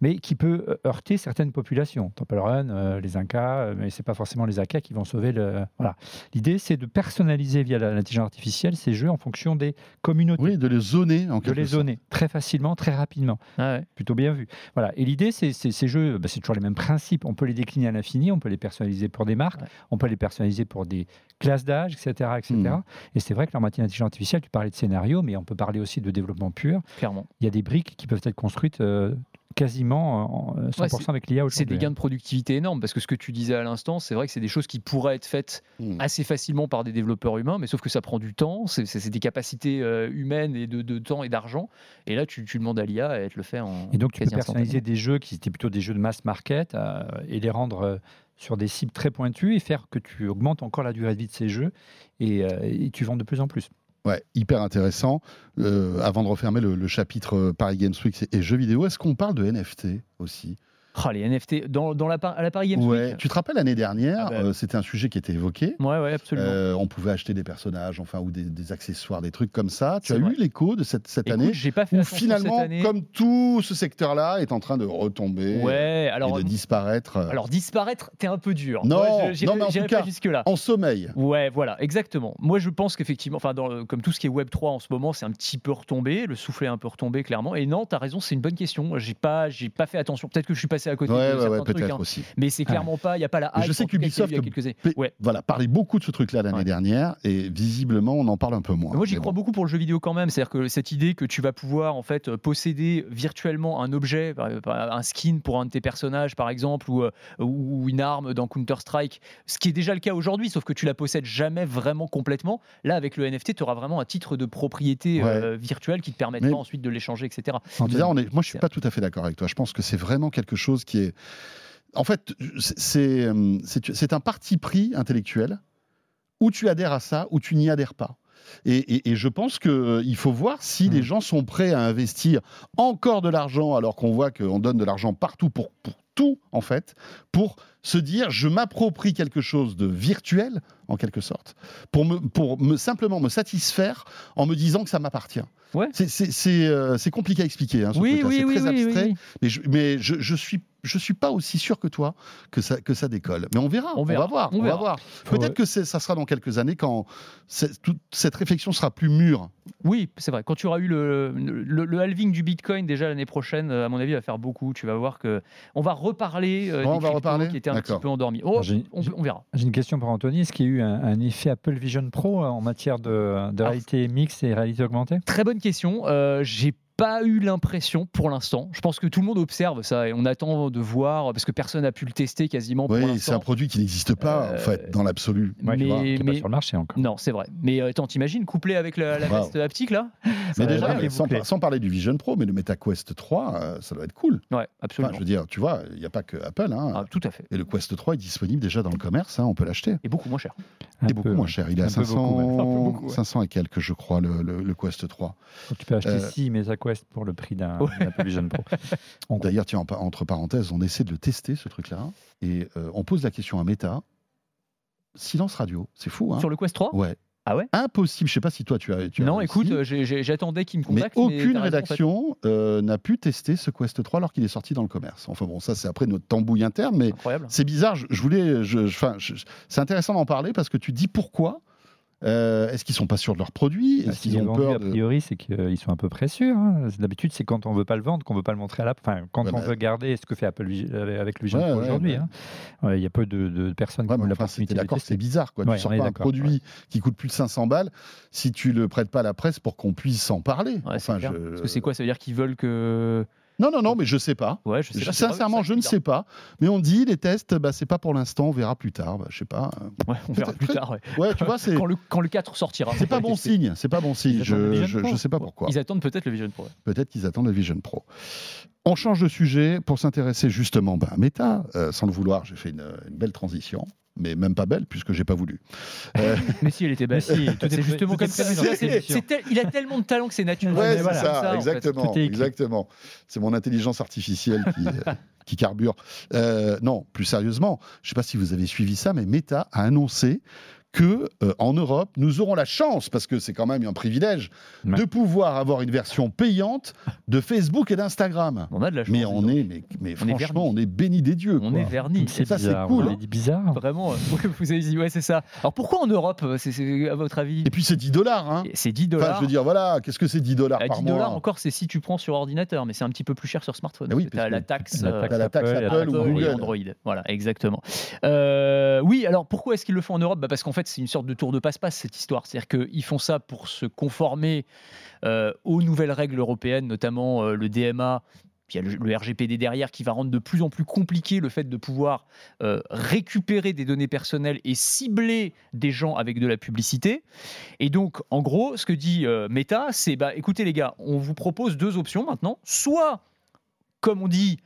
mais qui peut heurter certaines populations. Temple Run, les Incas, mais c'est pas forcément les Incas qui vont sauver le. Voilà. L'idée c'est de personnaliser via l'intelligence artificielle ces jeux en fonction des communautés Oui, de les zoner, en de quelque les sorte. zoner très facilement, très rapidement. Ah ouais. Plutôt bien vu. Voilà. Et l'idée, c'est ces jeux, bah, c'est toujours les mêmes principes. On peut les décliner à l'infini, on peut les personnaliser pour des marques, Ouais. on peut les personnaliser pour des classes d'âge, etc. etc. Mhm. Et c'est vrai que en matière d'intelligence artificielle, tu parlais de scénario, mais on peut parler aussi de développement pur. clairement. Il y a des briques qui peuvent être construites euh, quasiment euh, en 100% Ouais, avec l'IA C'est aujourd'hui. des gains de productivité énormes parce que ce que tu disais à l'instant, c'est vrai que c'est des choses qui pourraient être faites Mm. assez facilement par des développeurs humains, mais sauf que ça prend du temps, c'est- c'est c'est des capacités euh, humaines et de, de temps et d'argent. Et là, tu, tu demandes à l'IA et elle te le fait en. Et donc, tu peux personnaliser des jeux qui étaient plutôt des jeux de mass market euh, et les rendre euh, sur des cibles très pointues et faire que tu augmentes encore la durée de vie de ces jeux et, euh, et tu vends de plus en plus. Ouais, hyper intéressant. Euh, avant de refermer le, le chapitre euh, Paris Games Week et jeux vidéo, est-ce qu'on parle de NFT aussi? Ah, les NFT dans, dans la, à la Paris Games Ouais. Week Tu te rappelles l'année dernière, Ah bah. euh, c'était un sujet qui était évoqué. Ouais, ouais, absolument. Euh, on pouvait acheter des personnages, enfin, ou des, des accessoires, des trucs comme ça. Tu as vrai. eu l'écho de cette, cette Écoute, année j'ai pas fait où attention finalement, cette année. comme tout ce secteur-là est en train de retomber Ouais, et de disparaître euh, alors disparaître, t'es un peu dur. Non, Moi, je- non, mais en tout j'irai cas, pas jusque-là. en sommeil. Ouais, voilà, exactement. Moi, je pense qu'effectivement, enfin, comme tout ce qui est Web 3 en ce moment, c'est un petit peu retombé, le soufflet est un peu retombé clairement. Et non, t'as raison, c'est une bonne question. J'ai pas, pas fait attention. Peut-être que je suis passé à côté Ouais, de ouais, ouais, trucs, hein. aussi. mais c'est clairement pas, il y a pas la hype. je sais en qu'Ubisoft. Voilà, parlait beaucoup de ce truc-là l'année dernière et visiblement, on en parle un peu moins. Moi, j'y crois bon. beaucoup pour le jeu vidéo quand même. C'est-à-dire que cette idée que tu vas pouvoir en fait posséder virtuellement un objet, un skin pour un de tes personnages, par exemple, ou, euh, ou une arme dans Counter Strike, ce qui est déjà le cas aujourd'hui, sauf que tu la possèdes jamais vraiment complètement. Là, avec le NFT, tu auras vraiment un titre de propriété euh, virtuelle qui te permettra Mais- ensuite de l'échanger, etc. C'est bizarre, on est... moi je suis C'est- pas tout à fait d'accord avec toi. Je pense que c'est vraiment quelque chose qui est. En fait, c'est- c'est euh, c'est- c'est un parti pris intellectuel où tu adhères à ça, ou tu n'y adhères pas. Et, et- et je pense qu'il faut voir si Mm. les gens sont prêts à investir encore de l'argent, alors qu'on voit qu'on donne de l'argent partout pour, pour tout, en fait, pour se dire je m'approprie quelque chose de virtuel, en quelque sorte, pour, me, pour me, simplement me satisfaire en me disant que ça m'appartient. Ouais. C'est- euh, c'est compliqué à expliquer, hein, Oui, c'est oui, très oui, abstrait, mais, je, mais je, je suis je suis pas aussi sûr que toi que ça que ça décolle. Mais on verra, On on, verra, va voir, on on, verra. va voir. Peut-être que ça sera dans quelques années quand toute cette réflexion sera plus mûre. Oui, c'est vrai. Quand tu auras eu le, le, le halving du Bitcoin déjà l'année prochaine, euh, à mon avis, va faire beaucoup. Tu vas voir que on va reparler euh, des on va reparler qui étaient un petit peu endormis. Oh, on, on verra. J'ai une question pour Anthony. Est-ce qu'il y a eu un, un effet Apple Vision Pro euh, en matière de, de réalité mixte et réalité augmentée? Très bonne question. Euh, J'ai pas eu l'impression pour l'instant. Je pense que tout le monde observe ça et on attend de voir parce que personne n'a pu le tester quasiment Oui, c'est un produit qui n'existe pas Euh, en fait dans l'absolu. Ouais, mais- pas sur le marché encore. Non, c'est vrai. Mais euh, attends, t'imagines couplé avec la, la Wow. veste haptique là? Mais déjà, va mais sans, boucler. par- sans parler du Vision Pro, mais le MetaQuest 3, euh, ça doit être cool. Ouais, Enfin, absolument. je veux dire, tu vois, il n'y a pas que Apple. hein. Ah, tout à fait. Et le Quest 3 est disponible déjà dans le commerce, hein, on peut l'acheter. Et beaucoup moins cher. Un Et beaucoup peu, moins cher. Il est à Un peu 500, beaucoup, ouais. Un peu beaucoup, ouais. 500 et quelques, je crois, le, le- le Quest 3. Donc, tu peux acheter Euh, 6 Pour le prix d'un Ouais. Apple Vision Pro. D'ailleurs, tiens, entre parenthèses, on essaie de le tester, ce truc-là. Et euh, on pose la question à Meta. Silence radio, c'est fou, hein Sur le Quest 3 Ouais. Ah ouais? Impossible. Je sais pas si toi tu as. Tu Non, écoute, j'attendais qu'il me mais contacte. aucune en fait. rédaction euh, n'a pu tester ce Quest 3 alors qu'il est sorti dans le commerce. Enfin bon, ça c'est après notre tambouille interne, mais c'est bizarre. Je, je voulais, je, je- enfin, je- c'est intéressant d'en parler parce que tu dis pourquoi. Euh, Est-ce qu'ils sont pas sûrs de leurs produits? Bah, Est-ce qu'ils ont vendu, peur a priori, c'est qu'ils sont un peu près sûrs. hein. D'habitude, c'est quand on veut pas le vendre qu'on veut pas le montrer à la. Enfin, quand Ouais, on mais- veut garder ce que fait Apple Vigi- avec le Ouais, aujourd'hui. ouais. hein. Ouais, Il y a peu de, de personnes Ouais, qui ont enfin, de d'accord, c'est bizarre. Quoi. Ouais, tu sors pas un produit qui coûte plus de 500 balles si tu le prêtes pas à la presse pour qu'on puisse s'en parler. Ouais, c'est enfin, clair. je- Parce que c'est quoi? Ça veut dire qu'ils veulent que. Non, non, non, mais je sais pas. Ouais, je sais pas. sincèrement, je ne sais pas. Mais on dit les tests, bah, c'est pas pour l'instant. On verra plus tard. Bah, je sais pas. Ouais, on verra plus tard. ouais. Ouais, tu vois, c'est Quand le, quand le 4 sortira. c'est pas bon signe. C'est pas bon signe. Je, je, je sais pas pourquoi. Ils attendent peut-être le Vision Pro. Peut-être qu'ils attendent le Vision Pro. On change de sujet pour s'intéresser justement bah, à Meta. Euh, sans le vouloir, j'ai fait une, une belle transition. Mais même pas belle puisque j'ai pas voulu. Euh, Mais si, elle était belle. Si, c'est justement comme ça. tel- il a tellement de talent que c'est naturel. Ouais, c'est voilà, ça, comme en fait. exactement, exactement. C'est mon intelligence artificielle qui, euh, qui carbure. Euh, non, plus sérieusement, je ne sais pas si vous avez suivi ça, mais Meta a annoncé que euh, en Europe, nous aurons la chance, parce que c'est quand même un privilège, Ouais. de pouvoir avoir une version payante de Facebook et d'Instagram. On a de la chance. Mais on est, mais, mais On est franchement, on est béni des dieux. On quoi. est verni. C'est ça, c'est bizarre. cool, hein. dit bizarre. Vraiment, euh, vous avez dit, ouais, c'est ça. Alors pourquoi en Europe, euh, c'est, à votre avis? Et puis c'est 10 dollars. Hein. C'est 10 Enfin, dollars. je veux dire, voilà, qu'est-ce que c'est 10 dollars À par 10 mois dollars encore, c'est si tu prends sur ordinateur, mais c'est un petit peu plus cher sur smartphone. Ah oui, parce que parce t'as la taxe, la euh, la taxe Apple Apple, ou Apple Google. Android. Voilà, exactement. Euh, oui, alors pourquoi est-ce qu'ils le font en Europe? Bah, Parce qu'en fait, c'est une sorte de tour de passe-passe cette histoire. C'est-à-dire qu'ils font ça pour se conformer euh, aux nouvelles règles européennes, notamment euh, le DMA. puis Il y a le, RGPD derrière qui va rendre de plus en plus compliqué le fait de pouvoir euh, récupérer des données personnelles et cibler des gens avec de la publicité. Et donc, en gros, ce que dit Meta, c'est bah, écoutez les gars, on vous propose deux options maintenant. Soit, comme on dit,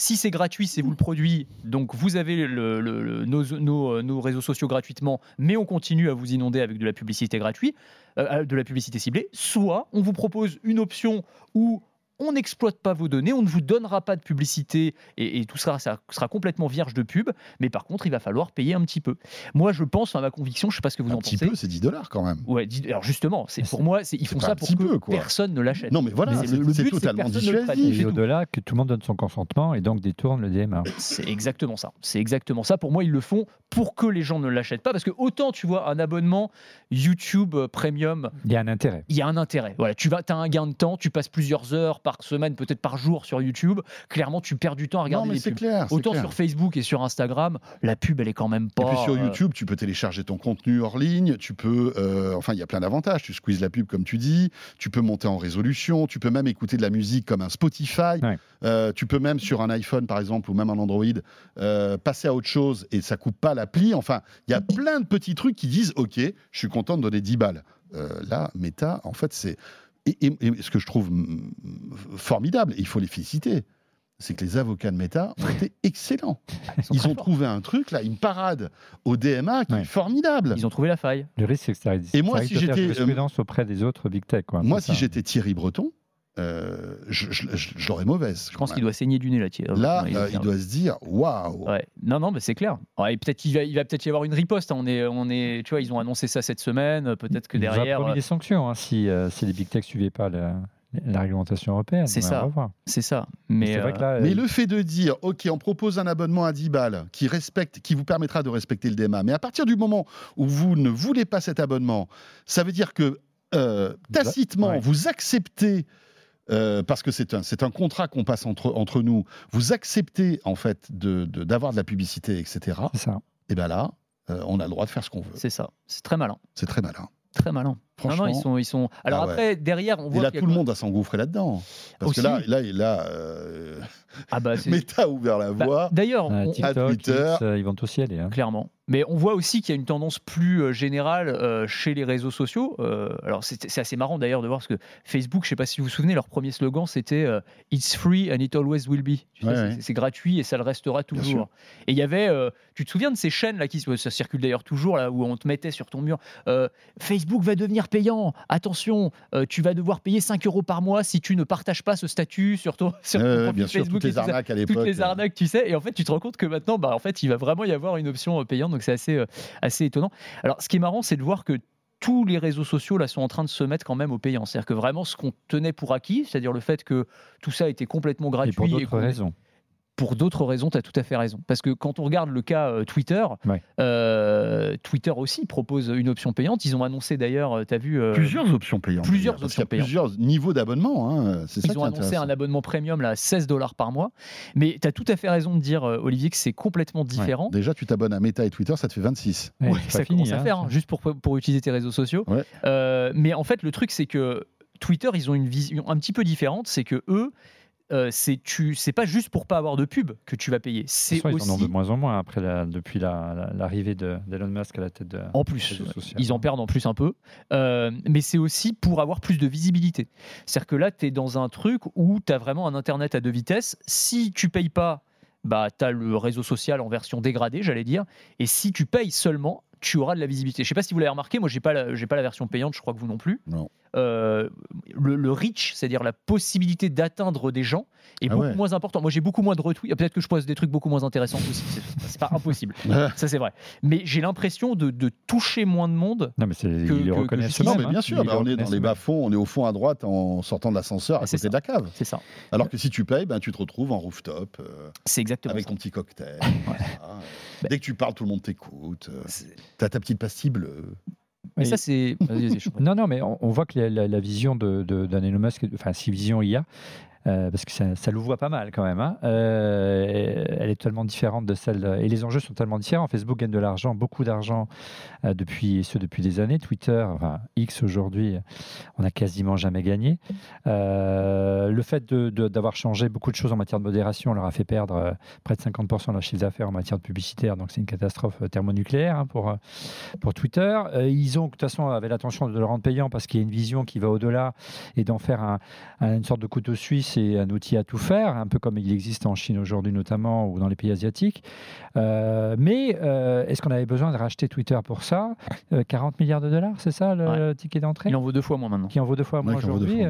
si c'est gratuit, c'est vous le produit, donc vous avez nos réseaux sociaux gratuitement, mais on continue à vous inonder avec de la publicité gratuite, euh, de la publicité ciblée. Soit on vous propose une option où on n'exploite pas vos données, on ne vous donnera pas de publicité et, et tout ça sera complètement vierge de pub, mais par contre, il va falloir payer un petit peu. Moi, je pense, à ma conviction, je ne sais pas ce que vous Un en petit pensez. peu, c'est 10 dollars quand même. Ouais, alors justement, c'est pour moi, c'est- ils c'est font ça un pour petit que peu, personne ne l'achète. Non, mais voilà, Mais c'est le- le c'est but, c'est que totalement dissuasif. c'est Et au-delà, que tout le monde donne son consentement et donc détourne le DMA. C'est exactement ça. C'est exactement ça. Pour moi, ils le font pour que les gens ne l'achètent pas. Parce que autant tu vois un abonnement YouTube euh, Premium, Il y a un intérêt. il y a un intérêt. Voilà, tu vas, as un gain de temps, tu passes plusieurs heures par semaine, peut-être par jour sur YouTube. Clairement, tu perds du temps à Non, regarder mais les pubs. clair. Autant clair. sur Facebook et sur Instagram, la pub, elle est quand même pas. Et puis sur euh, YouTube, tu peux télécharger ton contenu hors ligne, tu peux, euh, enfin, il y a plein d'avantages. Tu squeezes la pub comme tu dis, tu peux monter en résolution, tu peux même écouter de la musique comme un Spotify. Ouais. Euh, tu peux même sur un iPhone par exemple ou même un Android euh, passer à autre chose et ça coupe pas l'appli. Enfin, il y a plein de petits trucs qui disent OK, je suis content de donner 10 balles. Euh, là, Meta, en fait, c'est et, et- et ce que je trouve formidable, et il faut les féliciter. C'est que les avocats de Meta ont été excellents. Ils ont forts. trouvé un truc, là, une parade au DMA qui Ouais. est formidable. Ils ont trouvé la faille. Le risque, c'est que ça, Et moi, si j'étais, euh, jurisprudence auprès des autres big tech. Quoi. Moi, si j'étais Thierry Breton, euh, je, je- je- je l'aurais mauvaise. Je pense qu'il doit saigner du nez là. Là, Ouais, euh, il il doit se dire waouh. Ouais. Non, non, mais c'est clair. Ouais, et peut-être qu'il va, il va peut-être y avoir une riposte. hein. On est, on est, tu vois, ils ont annoncé ça cette semaine. Peut-être que Il derrière, promis euh, des sanctions hein, si, euh, si les big tech ne suivaient pas la, la réglementation européenne. C'est va ça. c'est ça. Mais Mais, c'est vrai euh, que là, Mais euh, le fait de dire, OK, on propose un abonnement à 10 balles qui, respecte, qui vous permettra de respecter le DMA, mais à partir du moment où vous ne voulez pas cet abonnement, ça veut dire que euh, tacitement, Ouais. vous acceptez, euh, parce que c'est un, contrat qu'on passe entre, entre nous, vous acceptez en fait de- de- d'avoir de, la publicité, etc. c'est ça. Et bien là, euh, on a le droit de faire ce qu'on veut. c'est ça. C'est très malin. C'est très malin. Très malin. Non, Franchement. non, ils sont, ils sont. Alors Ah ouais. après, derrière, on Et voit là, y a tout le monde va s'engouffrer là-dedans. Parce Aussi. que là, là, là euh, Ah bah, c'est- Meta a ouvert la bah, voie. D'ailleurs, Euh, on- TikTok, Twitter. X, euh, ils vont tous y aller. hein. clairement. Mais on voit aussi qu'il y a une tendance plus euh, générale euh, chez les réseaux sociaux. Euh, alors c'est assez marrant d'ailleurs de voir parce que Facebook, je ne sais pas si vous vous souvenez, leur premier slogan c'était euh, It's free and it always will be. Ouais, c'est- ouais. C'est gratuit et ça le restera sûr. toujours. Et il y avait, euh, tu te souviens de ces chaînes là qui ça circule d'ailleurs toujours là où on te mettait sur ton mur. euh, Facebook va devenir payant. Attention, euh, tu vas devoir payer 5 euros par mois si tu ne partages pas ce statut sur ton, sur ton Ouais, ouais, profil bien sûr, Facebook toutes les ça arnaques à l'époque. toutes les euh, arnaques, tu sais. Et en fait, tu te rends compte que maintenant, bah, en fait, il va vraiment y avoir une option euh, payante. Donc, c'est assez, euh, assez étonnant. Alors, ce qui est marrant, c'est de voir que tous les réseaux sociaux là sont en train de se mettre quand même au payant. C'est-à-dire que vraiment, ce qu'on tenait pour acquis, c'est-à-dire le fait que tout ça était complètement gratuit Et pour d'autres raisons. Pour d'autres raisons, tu as tout à fait raison. Parce que quand on regarde le cas euh, Twitter, Ouais. euh, Twitter aussi propose une option payante. Ils ont annoncé d'ailleurs, tu as vu. euh, Plusieurs options payantes. plusieurs y a payantes. Niveaux d'abonnement. hein, ça Ils ont annoncé un abonnement premium là, à 16 dollars par mois. Mais tu as tout à fait raison de dire, euh, Olivier, que c'est complètement différent. Déjà, tu t'abonnes à Meta et Twitter, ça te fait 26. Ouais, ça fini, commence à hein. faire, hein, juste pour, pour utiliser tes réseaux sociaux. Euh, mais en fait, le truc, c'est que Twitter, ils ont une vision un petit peu différente. C'est que eux, euh, c'est tu, c'est pas juste pour pas avoir de pub que tu vas payer. C'est façon, Ils en ont aussi de moins en moins après la- depuis la- la- l'arrivée de- d'Elon Musk à la tête de. en plus. Ils en perdent en plus un peu. Euh, mais c'est aussi pour avoir plus de visibilité. C'est-à-dire que là, tu es dans un truc où tu as vraiment un Internet à deux vitesses. Si tu payes pas, bah, tu as le réseau social en version dégradée, j'allais dire. Et si tu payes seulement, tu auras de la visibilité. Je sais pas si vous l'avez remarqué, moi j'ai pas la, j'ai pas la version payante, je crois que vous non plus. Non. Euh, le, le reach, c'est-à-dire la possibilité d'atteindre des gens, est Ah beaucoup ouais. moins important. Moi j'ai beaucoup moins de retweets. Peut-être que je pose des trucs beaucoup moins intéressants aussi. C'est, pas impossible. Ça c'est vrai. Mais j'ai l'impression de, de toucher moins de monde. Non, mais c'est, le que-. Non, mais bien hein. sûr, bah, on est dans les bas-fonds, on est au fond à droite en sortant de l'ascenseur à c'est côté ça. de la cave. C'est ça. Alors que si tu payes, ben, tu te retrouves en rooftop euh, C'est exactement avec ça. ton petit cocktail. voilà. Dès que tu parles, tout le monde t'écoute. euh, T'as ta petite pastille bleue. Mais ça c'est. Non, non, mais on, on voit que la, la- la vision de, de, d'un Elon Musk, enfin, si vision il y a, euh, parce que ça, ça le voit pas mal quand même, hein, euh, elle est totalement différente de celle. Et les enjeux sont tellement différents. Facebook gagne de l'argent, beaucoup d'argent, euh, depuis, et ce depuis des années. Twitter, X aujourd'hui, on n'a quasiment jamais gagné. Le fait d'avoir changé beaucoup de choses en matière de modération leur a fait perdre près de 50% de leur chiffre d'affaires en matière de publicitaire. Donc c'est une catastrophe thermonucléaire hein, pour, pour Twitter. Ils ont, de toute façon, avaient l'intention de le rendre payant parce qu'il y a une vision qui va au-delà et d'en faire un- un- une sorte de couteau suisse et un outil à tout faire, un peu comme il existe en Chine aujourd'hui notamment ou dans les pays asiatiques. Euh, mais euh, est-ce qu'on avait besoin de racheter Twitter pour ça? Euh, 40 milliards de dollars, c'est ça le, Ouais. le ticket d'entrée? Il en vaut deux fois moins maintenant. qui en vaut deux fois moins Ouais, aujourd'hui.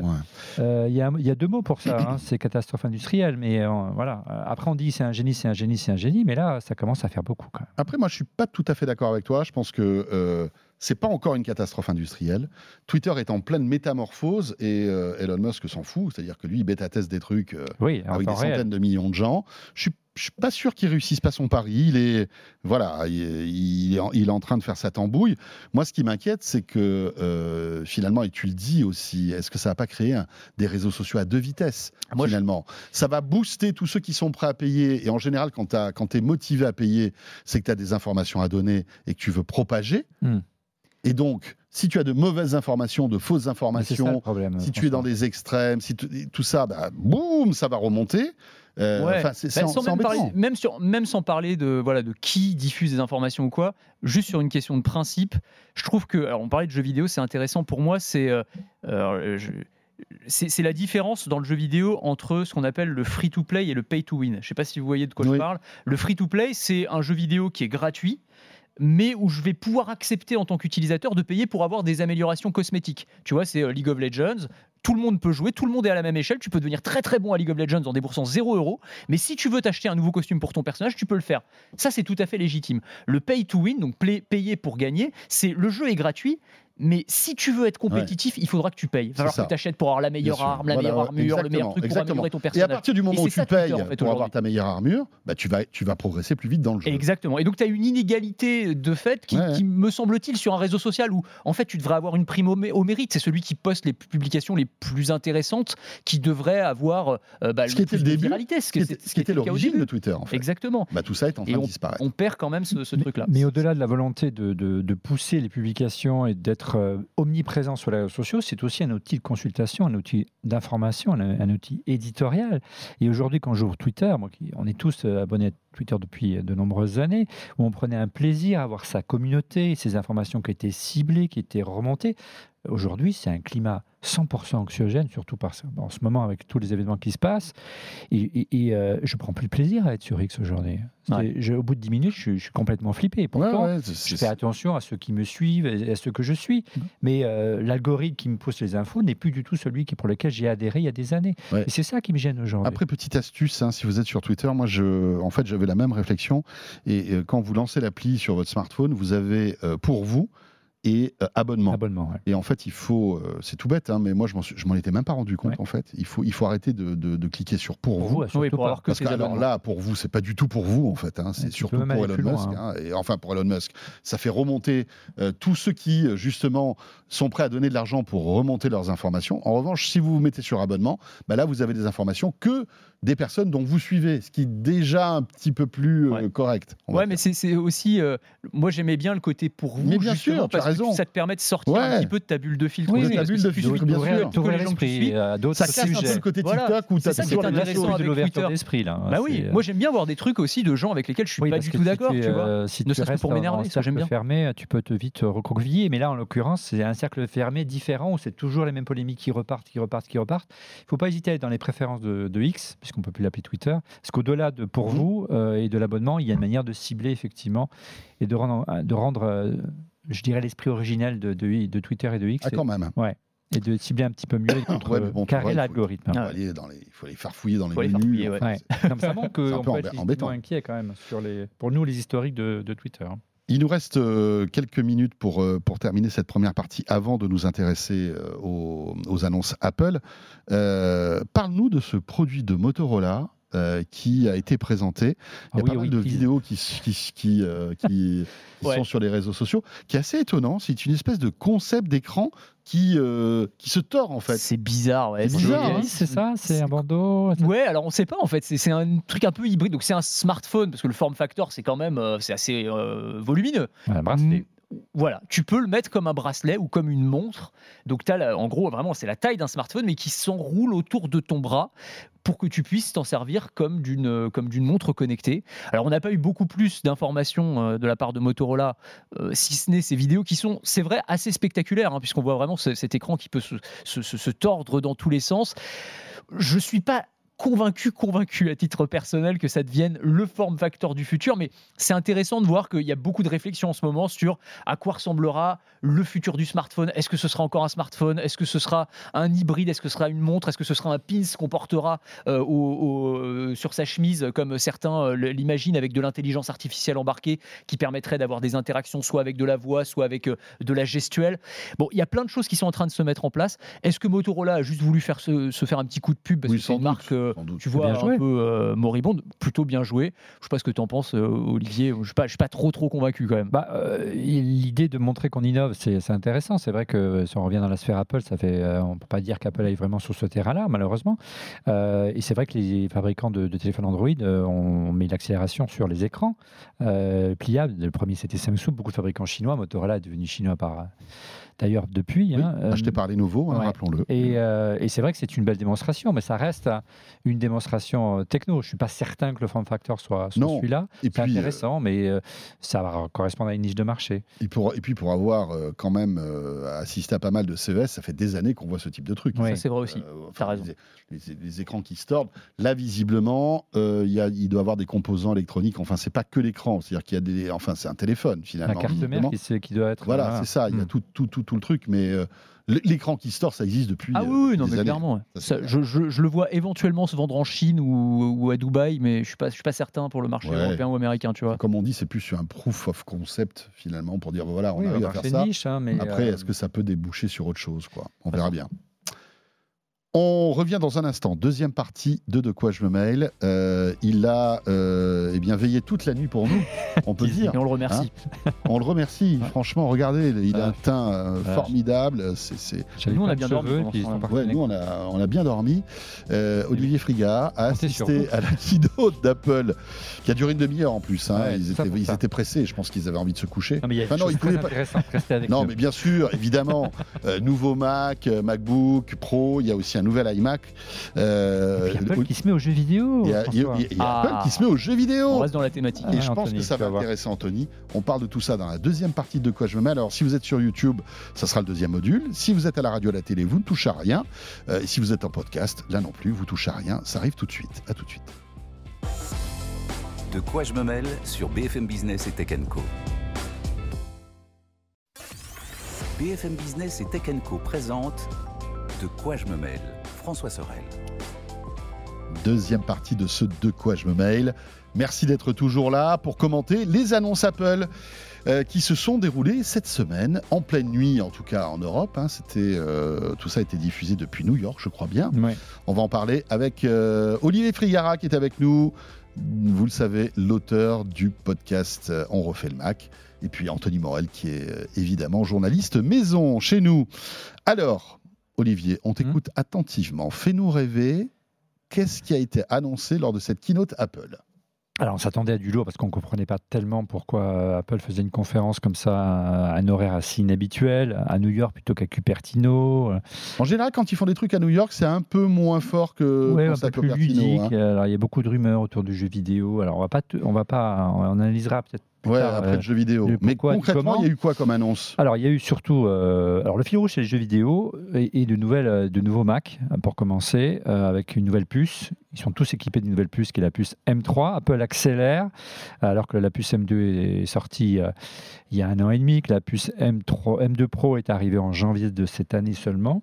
Euh, Il y, a y deux mots pour ça, hein, c'est catastrophe industrielle. Mais euh, voilà. Après, on dit c'est un génie, c'est un génie, c'est un génie. Mais là, ça commence à faire beaucoup. Quand même. Après, moi, je suis pas tout à fait d'accord avec toi. Je pense que euh, c'est pas encore une catastrophe industrielle. Twitter est en pleine métamorphose et euh, Elon Musk s'en fout. C'est-à-dire que lui, il bêta-teste des trucs euh, Oui, avec des réel. centaines de millions de gens. Je suis, je suis pas sûr qu'il réussisse pas son pari. Il est, voilà, il, il est en, il est en train de faire sa tambouille. Moi, ce qui m'inquiète, c'est que euh, finalement, et tu le dis aussi, est-ce que ça va pas créer un- des réseaux sociaux à deux vitesses Moi, je- finalement? Ça va booster tous ceux qui sont prêts à payer. Et en général, quand tu es motivé à payer, c'est que tu as des informations à donner et que tu veux propager. Hmm. Et donc, si tu as de mauvaises informations, de fausses ça informations, problème. si tu es dans des extrêmes, si tu- tout ça, bah, boum, ça va remonter. Euh, Ouais. en- sans même, embêtant. parler, même, sur- même sans parler de, voilà, de qui diffuse des informations ou quoi, juste sur une question de principe, je trouve que, alors on parlait de jeux vidéo, c'est intéressant pour moi, c'est euh, c'est la différence dans le jeu vidéo entre ce qu'on appelle le free-to-play et le pay-to-win. Je ne sais pas si vous voyez de quoi Oui. je parle. Le free-to-play, c'est un jeu vidéo qui est gratuit, mais où je vais pouvoir accepter en tant qu'utilisateur de payer pour avoir des améliorations cosmétiques. Tu vois, c'est euh, League of Legends. Tout le monde peut jouer, tout le monde est à la même échelle. Tu peux devenir très très bon à League of Legends en déboursant 0 euros. Mais si tu veux t'acheter un nouveau costume pour ton personnage, tu peux le faire. Ça, c'est tout à fait légitime. Le pay to win, donc payer pour gagner, c'est le jeu est gratuit. Mais si tu veux être compétitif, il faudra que tu payes. Il va falloir ça. que tu achètes pour avoir la meilleure arme, la Voilà, meilleure armure, le meilleur exactement, truc pour exactement. améliorer ton Et à personnage. partir du moment où tu payes en fait, pour avoir ta meilleure armure, bah, tu, vas, tu vas progresser plus vite dans le jeu. Exactement. Et donc, tu as une inégalité de fait qui, Ouais, ouais. qui, me semble-t-il, sur un réseau social où, en fait, tu devrais avoir une prime au, mé- au mérite. C'est celui qui poste les publications les plus intéressantes qui devrait avoir euh, bah, Ce le qui était le début, viralité. Ce qui était, était l'origine de Twitter, en fait. Exactement. Bah, tout ça est en train de disparaître. On perd quand même ce, truc-là. Mais au-delà de la volonté de pousser les publications et d'être euh, omniprésent sur les réseaux sociaux, c'est aussi un outil de consultation, un outil d'information, un, outil éditorial. Et aujourd'hui, quand j'ouvre Twitter, on est tous euh, abonnés à Twitter depuis de nombreuses années, où on prenait un plaisir à voir sa communauté, ces informations qui étaient ciblées, qui étaient remontées. Aujourd'hui, c'est un climat 100% anxiogène, surtout par, en ce moment avec tous les événements qui se passent. Et, et, et, euh, je prends plus de plaisir à être sur X aujourd'hui. C'est- Ouais. je- au bout de 10 minutes, je, suis- je suis complètement flippé. Pourtant, ouais, je fais attention à ceux qui me suivent et à ceux que je suis. Mmh. Mais euh, l'algorithme qui me pousse les infos n'est plus du tout celui qui, pour lequel j'ai adhéré il y a des années. Et c'est ça qui me gêne aujourd'hui. Après, petite astuce, hein, si vous êtes sur Twitter, moi, je, en fait, j'avais la même réflexion. Et euh, quand vous lancez l'appli sur votre smartphone, vous avez euh, pour vous et euh, abonnement. Abonnement, ouais. Et en fait, il faut, euh, c'est tout bête, hein, mais moi, je m'en suis- je m'en étais même pas rendu compte. Ouais. En fait, il faut, il faut arrêter de, de- de cliquer sur pour, Pour vous. vous, Oui, surtout pour pas. avoir que Parce que alors là, pour vous, c'est pas du tout pour vous en fait. hein. C'est surtout pour Elon Musk. hein. Et enfin pour Elon Musk, ça fait remonter euh, tous ceux qui justement sont prêts à donner de l'argent pour remonter leurs informations. En revanche, si vous vous mettez sur abonnement, bah là vous avez des informations que des personnes dont vous suivez, ce qui est déjà un petit peu plus euh, Ouais. correct. Ouais, mais c'est c'est aussi. euh, moi, j'aimais bien le côté pour vous. Mais bien sûr, parce raison. Ça te permet de sortir Ouais. un petit peu de ta bulle de filtre. Oui, aussi, ta bulle de filtre, bien sûr. l'esprit à d'autres Ça casse un peu sujets. le côté. TikTok où C'est t'as toujours intéressant de l'ouverture d'esprit là. Bah oui, euh, moi j'aime bien voir des trucs aussi de gens avec lesquels je suis pas du tout d'accord, tu, vois. euh, si Ne tu restes pour m'énerver, ça, j'aime bien. fermé, tu peux te vite recroqueviller. Mais là, en l'occurrence, c'est un cercle fermé différent où c'est toujours les mêmes polémiques qui repartent, qui repartent, qui repartent. Il ne faut pas hésiter à aller dans les préférences de, de X, puisqu'on peut plus l'appeler Twitter. Parce qu'au-delà de pour Mhm. vous euh, et de l'abonnement, il y a une manière de cibler effectivement et de rendre, de rendre euh, je dirais, l'esprit originel de, de, de Twitter et de X. Ah, quand même. et, et de cibler un petit peu mieux contre Ouais, bon, faut- l'algorithme. Il faut, Ah ouais. les, il faut aller farfouiller dans les Faut menus. enfin, Non, mais ça peu peut être embêtant. inquiet quand même sur les, pour nous les historiques de, de Twitter. hein. Il nous reste euh, quelques minutes pour, euh, pour terminer cette première partie avant de nous intéresser euh, aux, aux annonces Apple. Parle-nous de ce produit de Motorola. Euh, qui a été présenté. Il y a Ah oui, pas mal oui, de vidéos qui, euh, qui- qui Ouais. sont sur les réseaux sociaux, qui est assez étonnant. C'est une espèce de concept d'écran qui, euh, qui se tord en fait. C'est bizarre, ouais. C'est bizarre, C'est- hein. C'est ça, c'est un bandeau. Ouais, alors on sait pas en fait, c'est un truc un peu hybride. Donc c'est un smartphone parce que le form factor c'est quand même euh, c'est assez euh, volumineux. Bracelet. Voilà, tu peux le mettre comme un bracelet ou comme une montre. Donc as en gros vraiment c'est la taille d'un smartphone mais qui s'enroule autour de ton bras pour que tu puisses t'en servir comme d'une euh, montre connectée. Alors on n'a pas eu beaucoup plus d'informations euh, de la part de Motorola, euh, si ce n'est ces vidéos qui sont, c'est vrai, assez spectaculaires, hein, puisqu'on voit vraiment ce- cet écran qui peut se, se- se- se tordre dans tous les sens. Je suis pas convaincu, convaincu à titre personnel que ça devienne le form factor du futur, mais c'est intéressant de voir qu'il y a beaucoup de réflexions en ce moment sur à quoi ressemblera le futur du smartphone. Est-ce que ce sera encore un smartphone? Est-ce que ce sera un hybride? Est-ce que ce sera une montre? Est-ce que ce sera un pins qu'on portera euh, au- au- euh, sur sa chemise, comme certains euh, l'imaginent, avec de l'intelligence artificielle embarquée qui permettrait d'avoir des interactions soit avec de la voix, soit avec de la gestuelle? Bon, il y a plein de choses qui sont en train de se mettre en place. Est-ce que Motorola a juste voulu faire se, se faire un petit coup de pub parce Oui, que c'est une marque, euh, tu vois, bien un joué. peu euh, moribonde, plutôt bien joué. Je sais pas ce que tu en penses, euh, Olivier. Je suis pas, je suis pas trop trop convaincu quand même. Bah, euh, L'idée de montrer qu'on innove, c'est intéressant. C'est vrai que si on revient dans la sphère Apple, ça fait, euh, on ne peut pas dire qu'Apple aille vraiment sur ce terrain-là, malheureusement. Euh, et c'est vrai que les fabricants de, de téléphones Android euh, ont mis l'accélération sur les écrans euh, pliables. Le premier, c'était Samsung. Beaucoup de fabricants chinois. Motorola est devenu chinois par d'ailleurs depuis. Oui, hein. Euh, acheté par Lenovo, hein, ouais. rappelons-le. Et, euh, et c'est vrai que c'est une belle démonstration, mais ça reste euh, une démonstration euh, techno. Je ne suis pas certain que le form factor soit, soit Non. celui-là. Et C'est puis, euh, intéressant, mais euh, ça va correspondre à une niche de marché. Et, pour, et puis pour avoir euh, quand même euh, assisté à pas mal de CES, ça fait des années qu'on voit ce type de truc. Ça, c'est vrai aussi. Euh, T'as raison. Les, les- les écrans qui se tordent. Là, visiblement, euh, il y a- il doit y avoir des composants électroniques. Enfin, c'est pas que l'écran. C'est-à-dire qu'il y a des. Enfin, c'est un téléphone La finalement. carte mère qui, doit être. Voilà, c'est ça. Il y a Mm. tout, tout, tout, tout le truc. Mais euh, l'écran qui se tord, ça existe depuis. Ah euh, oui, oui, non, des mais années. clairement. ouais. Ça, c'est Ça, clair. je, je- je le vois éventuellement se vendre en Chine ou, ou à Dubaï, mais je suis pas, je suis pas certain pour le marché Ouais. européen ou américain, tu vois. Comme on dit, c'est plus sur un proof of concept finalement pour dire voilà, on Oui, arrive à faire ça. niche, hein, mais Après, euh, est-ce que ça peut déboucher sur autre chose quoi? On verra bien. On revient dans un instant. Deuxième partie de De quoi je me mail. Euh, il a euh, eh bien veillé toute la nuit pour nous, on peut dire. Et on le remercie. On le remercie. Ouais. Franchement, regardez, il a un teint euh, Ouais. formidable. C'est, Nous, on a bien dormi Ouais, nous on a, on a bien dormi. Euh, Olivier Friga a assisté à la keynote d'Apple, qui a duré une demi-heure en plus. hein. Ouais, ils, étaient, ils pressés. Je pense qu'ils avaient envie de se coucher. Non, mais il y a Enfin, des non, ils très pas- avec mais bien sûr, évidemment, euh, nouveau Mac, MacBook Pro, il y a aussi un nouvel iMac. Euh, Et puis Apple le- qui se met aux jeux vidéo. il y a, il y a- François. il y a Ah. Apple qui se met aux jeux vidéo. On reste dans la thématique. Et Ah, je pense Anthony, que ça va voir. intéresser Anthony. On parle de tout ça dans la deuxième partie de Quoi je me mets. Alors, si vous êtes sur YouTube, ça sera le deuxième module. Si vous êtes à la radio, à la télé, vous ne touchez à rien. Euh, et si vous êtes en podcast, là non plus, vous touchez à rien. Ça arrive tout de suite. À tout de suite. De quoi je me mêle sur BFM Business et Tech Co. BFM Business et Tech Co présente De quoi je me mêle François Sorel. Deuxième partie de ce De quoi je me mail. Merci d'être toujours là pour commenter les annonces Apple euh, qui se sont déroulées cette semaine, en pleine nuit en tout cas en Europe. hein. C'était, euh, tout ça a été diffusé depuis New York, je crois bien. Ouais. On va en parler avec euh, Olivier Frigara qui est avec nous. Vous le savez, l'auteur du podcast On refait le Mac. Et puis Anthony Morel qui est évidemment journaliste maison chez nous. Alors, Olivier, on t'écoute attentivement. Fais-nous rêver. Qu'est-ce qui a été annoncé lors de cette keynote Apple Alors, on s'attendait à du lourd parce qu'on ne comprenait pas tellement pourquoi euh, Apple faisait une conférence comme ça à un horaire assez inhabituel, à New York plutôt qu'à Cupertino. En général, quand ils font des trucs à New York, c'est un peu moins fort que Ouais, à Cupertino, ludique. hein. Alors, il y a beaucoup de rumeurs autour du jeu vidéo. Alors, on va pas, on va pas, on analysera peut-être. Plus Ouais, tard, après euh, le jeu vidéo. Mais concrètement, il y a eu quoi comme annonce Alors, il y a eu surtout. euh, alors, le fil rouge, c'est les jeux vidéo et, et de, nouvelles, euh, de nouveaux Mac, euh, pour commencer, euh, avec une nouvelle puce. Ils sont tous équipés d'une nouvelle puce qui est la puce M3. Apple accélère, alors que la puce M2 est sortie il y a un an et demi, que la puce M3, M2 Pro est arrivée en janvier de cette année seulement.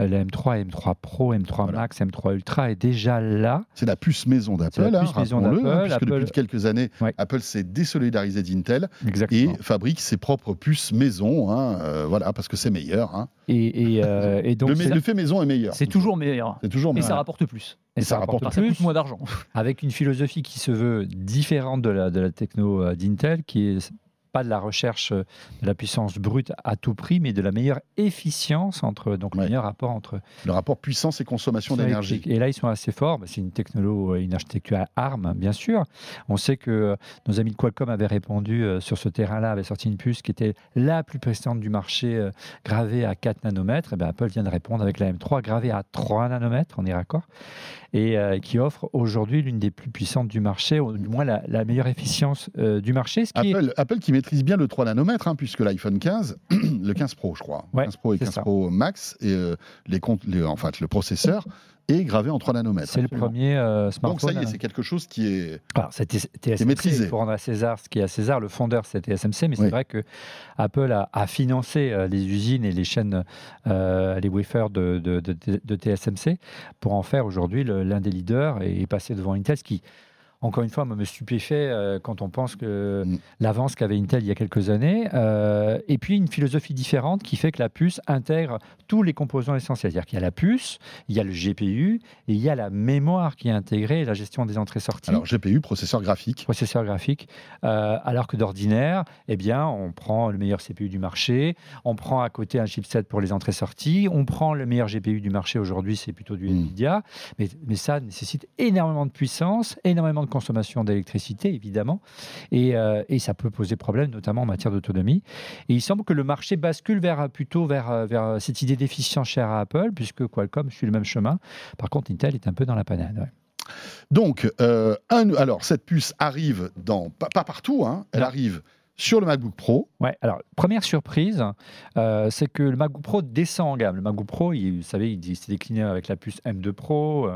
Euh, La M3, M3 Pro, M3 Voilà. Max, M3 Ultra est déjà là. C'est la puce maison d'Apple, la hein, puce maison rappelons-le, hein, d'Apple. puisque depuis Apple- quelques années, Ouais. Apple s'est désolidarisé d'Intel et fabrique ses propres puces maison, hein, euh, voilà, parce que c'est meilleur. hein. Et, et, euh, et donc, le, fait maison est meilleur. C'est toujours meilleur. C'est toujours Et meilleur. ça rapporte plus. et ça ça rapporte plus. moins d'argent. avec une philosophie qui se veut différente de la, de la techno d'Intel, qui est pas de la recherche euh, de la puissance brute à tout prix, mais de la meilleure efficience entre donc Ouais. le meilleur rapport entre Le rapport puissance et consommation d'énergie. Et là, ils sont assez forts. Bah, C'est une technolo, une architecture à ARM, bien sûr. On sait que euh, nos amis de Qualcomm avaient répondu euh, sur ce terrain-là, avaient sorti une puce qui était la plus puissante du marché, euh, gravée à 4 nanomètres. Et ben, Apple vient de répondre avec la M3, gravée à 3 nanomètres, on est raccord, et euh, qui offre aujourd'hui l'une des plus puissantes du marché, ou du moins la, la meilleure efficience euh, du marché. Ce qui est- Apple, Apple qui maîtrise bien le 3 nanomètres, hein, puisque l'iPhone 15, le 15 Pro, je crois, Ouais, 15 Pro et c'est 15 ça. Pro Max, et euh, les en fait, le processeur est gravé en 3 nanomètres. c'est le premier euh, Donc smartphone. ça y est, c'est quelque chose qui est. Alors, TSMC, maîtrisé. il faut rendre à César ce qui est à César. Le fondeur, c'était TSMC, mais c'est vrai que Apple a, a financé euh, les usines et les chaînes, euh, les wafers de, de- de- de TSMC pour en faire aujourd'hui l'un des leaders et passer devant Intel, ce qui, encore une fois, moi, me stupéfait euh, quand on pense que Mm. l'avance qu'avait Intel il y a quelques années. euh, et puis, une philosophie différente qui fait que la puce intègre tous les composants essentiels. C'est-à-dire qu'il y a la puce, il y a le GPU et il y a la mémoire qui est intégrée et la gestion des entrées-sorties Alors GPU, processeur graphique. processeur graphique, euh, alors que d'ordinaire, eh bien, on prend le meilleur CPU du marché, on prend à côté un chipset pour les entrées-sorties, on prend le meilleur GPU du marché aujourd'hui, c'est plutôt du Mm. Nvidia, mais, mais ça nécessite énormément de puissance, énormément de consommation d'électricité, évidemment, et, euh, et ça peut poser problème, notamment en matière d'autonomie. Et il semble que le marché bascule vers, plutôt vers, vers cette idée d'efficience chère à Apple, puisque Qualcomm suit le même chemin. Par contre, Intel est un peu dans la panade. ouais. Donc, euh, un- alors cette puce arrive dans pas, pas partout, hein, elle Non. arrive sur le MacBook Pro. Ouais, alors première surprise, euh, c'est que le MacBook Pro descend en gamme. Le MacBook Pro, il, vous savez, il, il s'est décliné avec la puce M2 Pro,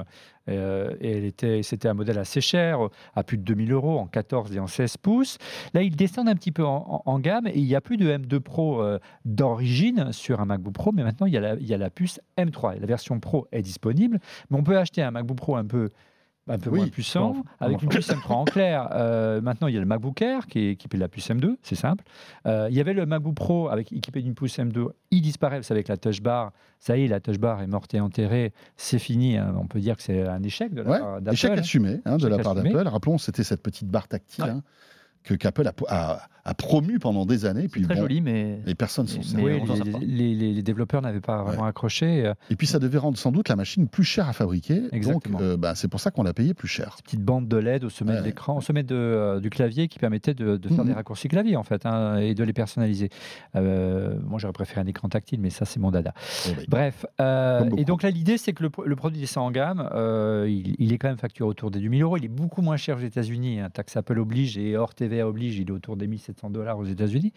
euh, et elle était, c'était un modèle assez cher, à plus de 2000 euros en 14 et en 16 pouces. Là, il descend un petit peu en, gamme, et il n'y a plus de M2 Pro euh, d'origine sur un MacBook Pro, mais maintenant il y, a la, il y a la puce M3. Et la version Pro est disponible, mais on peut acheter un MacBook Pro un peu un peu Oui, moins puissant, bon, avec une puce M3 en clair. Euh, maintenant, il y a le MacBook Air qui est équipé de la puce M2, c'est simple. Euh, il y avait le MacBook Pro avec équipé d'une puce M2, il disparaît, savez, avec la touch bar. Ça y est, la touch bar est morte et enterrée, c'est fini. hein. On peut dire que c'est un échec de la Ouais, part d'Apple. échec assumé hein, de Échec la part d'Apple. Rappelons, c'était cette petite barre tactile Ouais. hein, que qu'Apple a, a, a promu pendant des années. Puis C'est très bon, joli, mais les personnes sont. Oui, les, sert pas. les- les- les développeurs n'avaient pas vraiment accroché. euh, Et puis ça devait rendre sans doute la machine plus chère à fabriquer. Exactement. Donc euh, bah, c'est pour ça qu'on l'a payé plus cher. Ces petites bandes de LED au sommet Ouais. de l'écran, au sommet de, euh, du clavier qui permettaient de, de faire Mhm. des raccourcis clavier en fait hein, et de les personnaliser. Euh, moi j'aurais préféré un écran tactile, mais ça c'est mon dada. Oh, Bref, euh, et donc là l'idée c'est que le, le produit descend en gamme, euh, il, il est quand même facturé autour des 2000 euros, il est beaucoup moins cher aux États-Unis, hein, taxe Apple oblige et hors TVA oblige, il est autour des 1700 dollars aux États-Unis.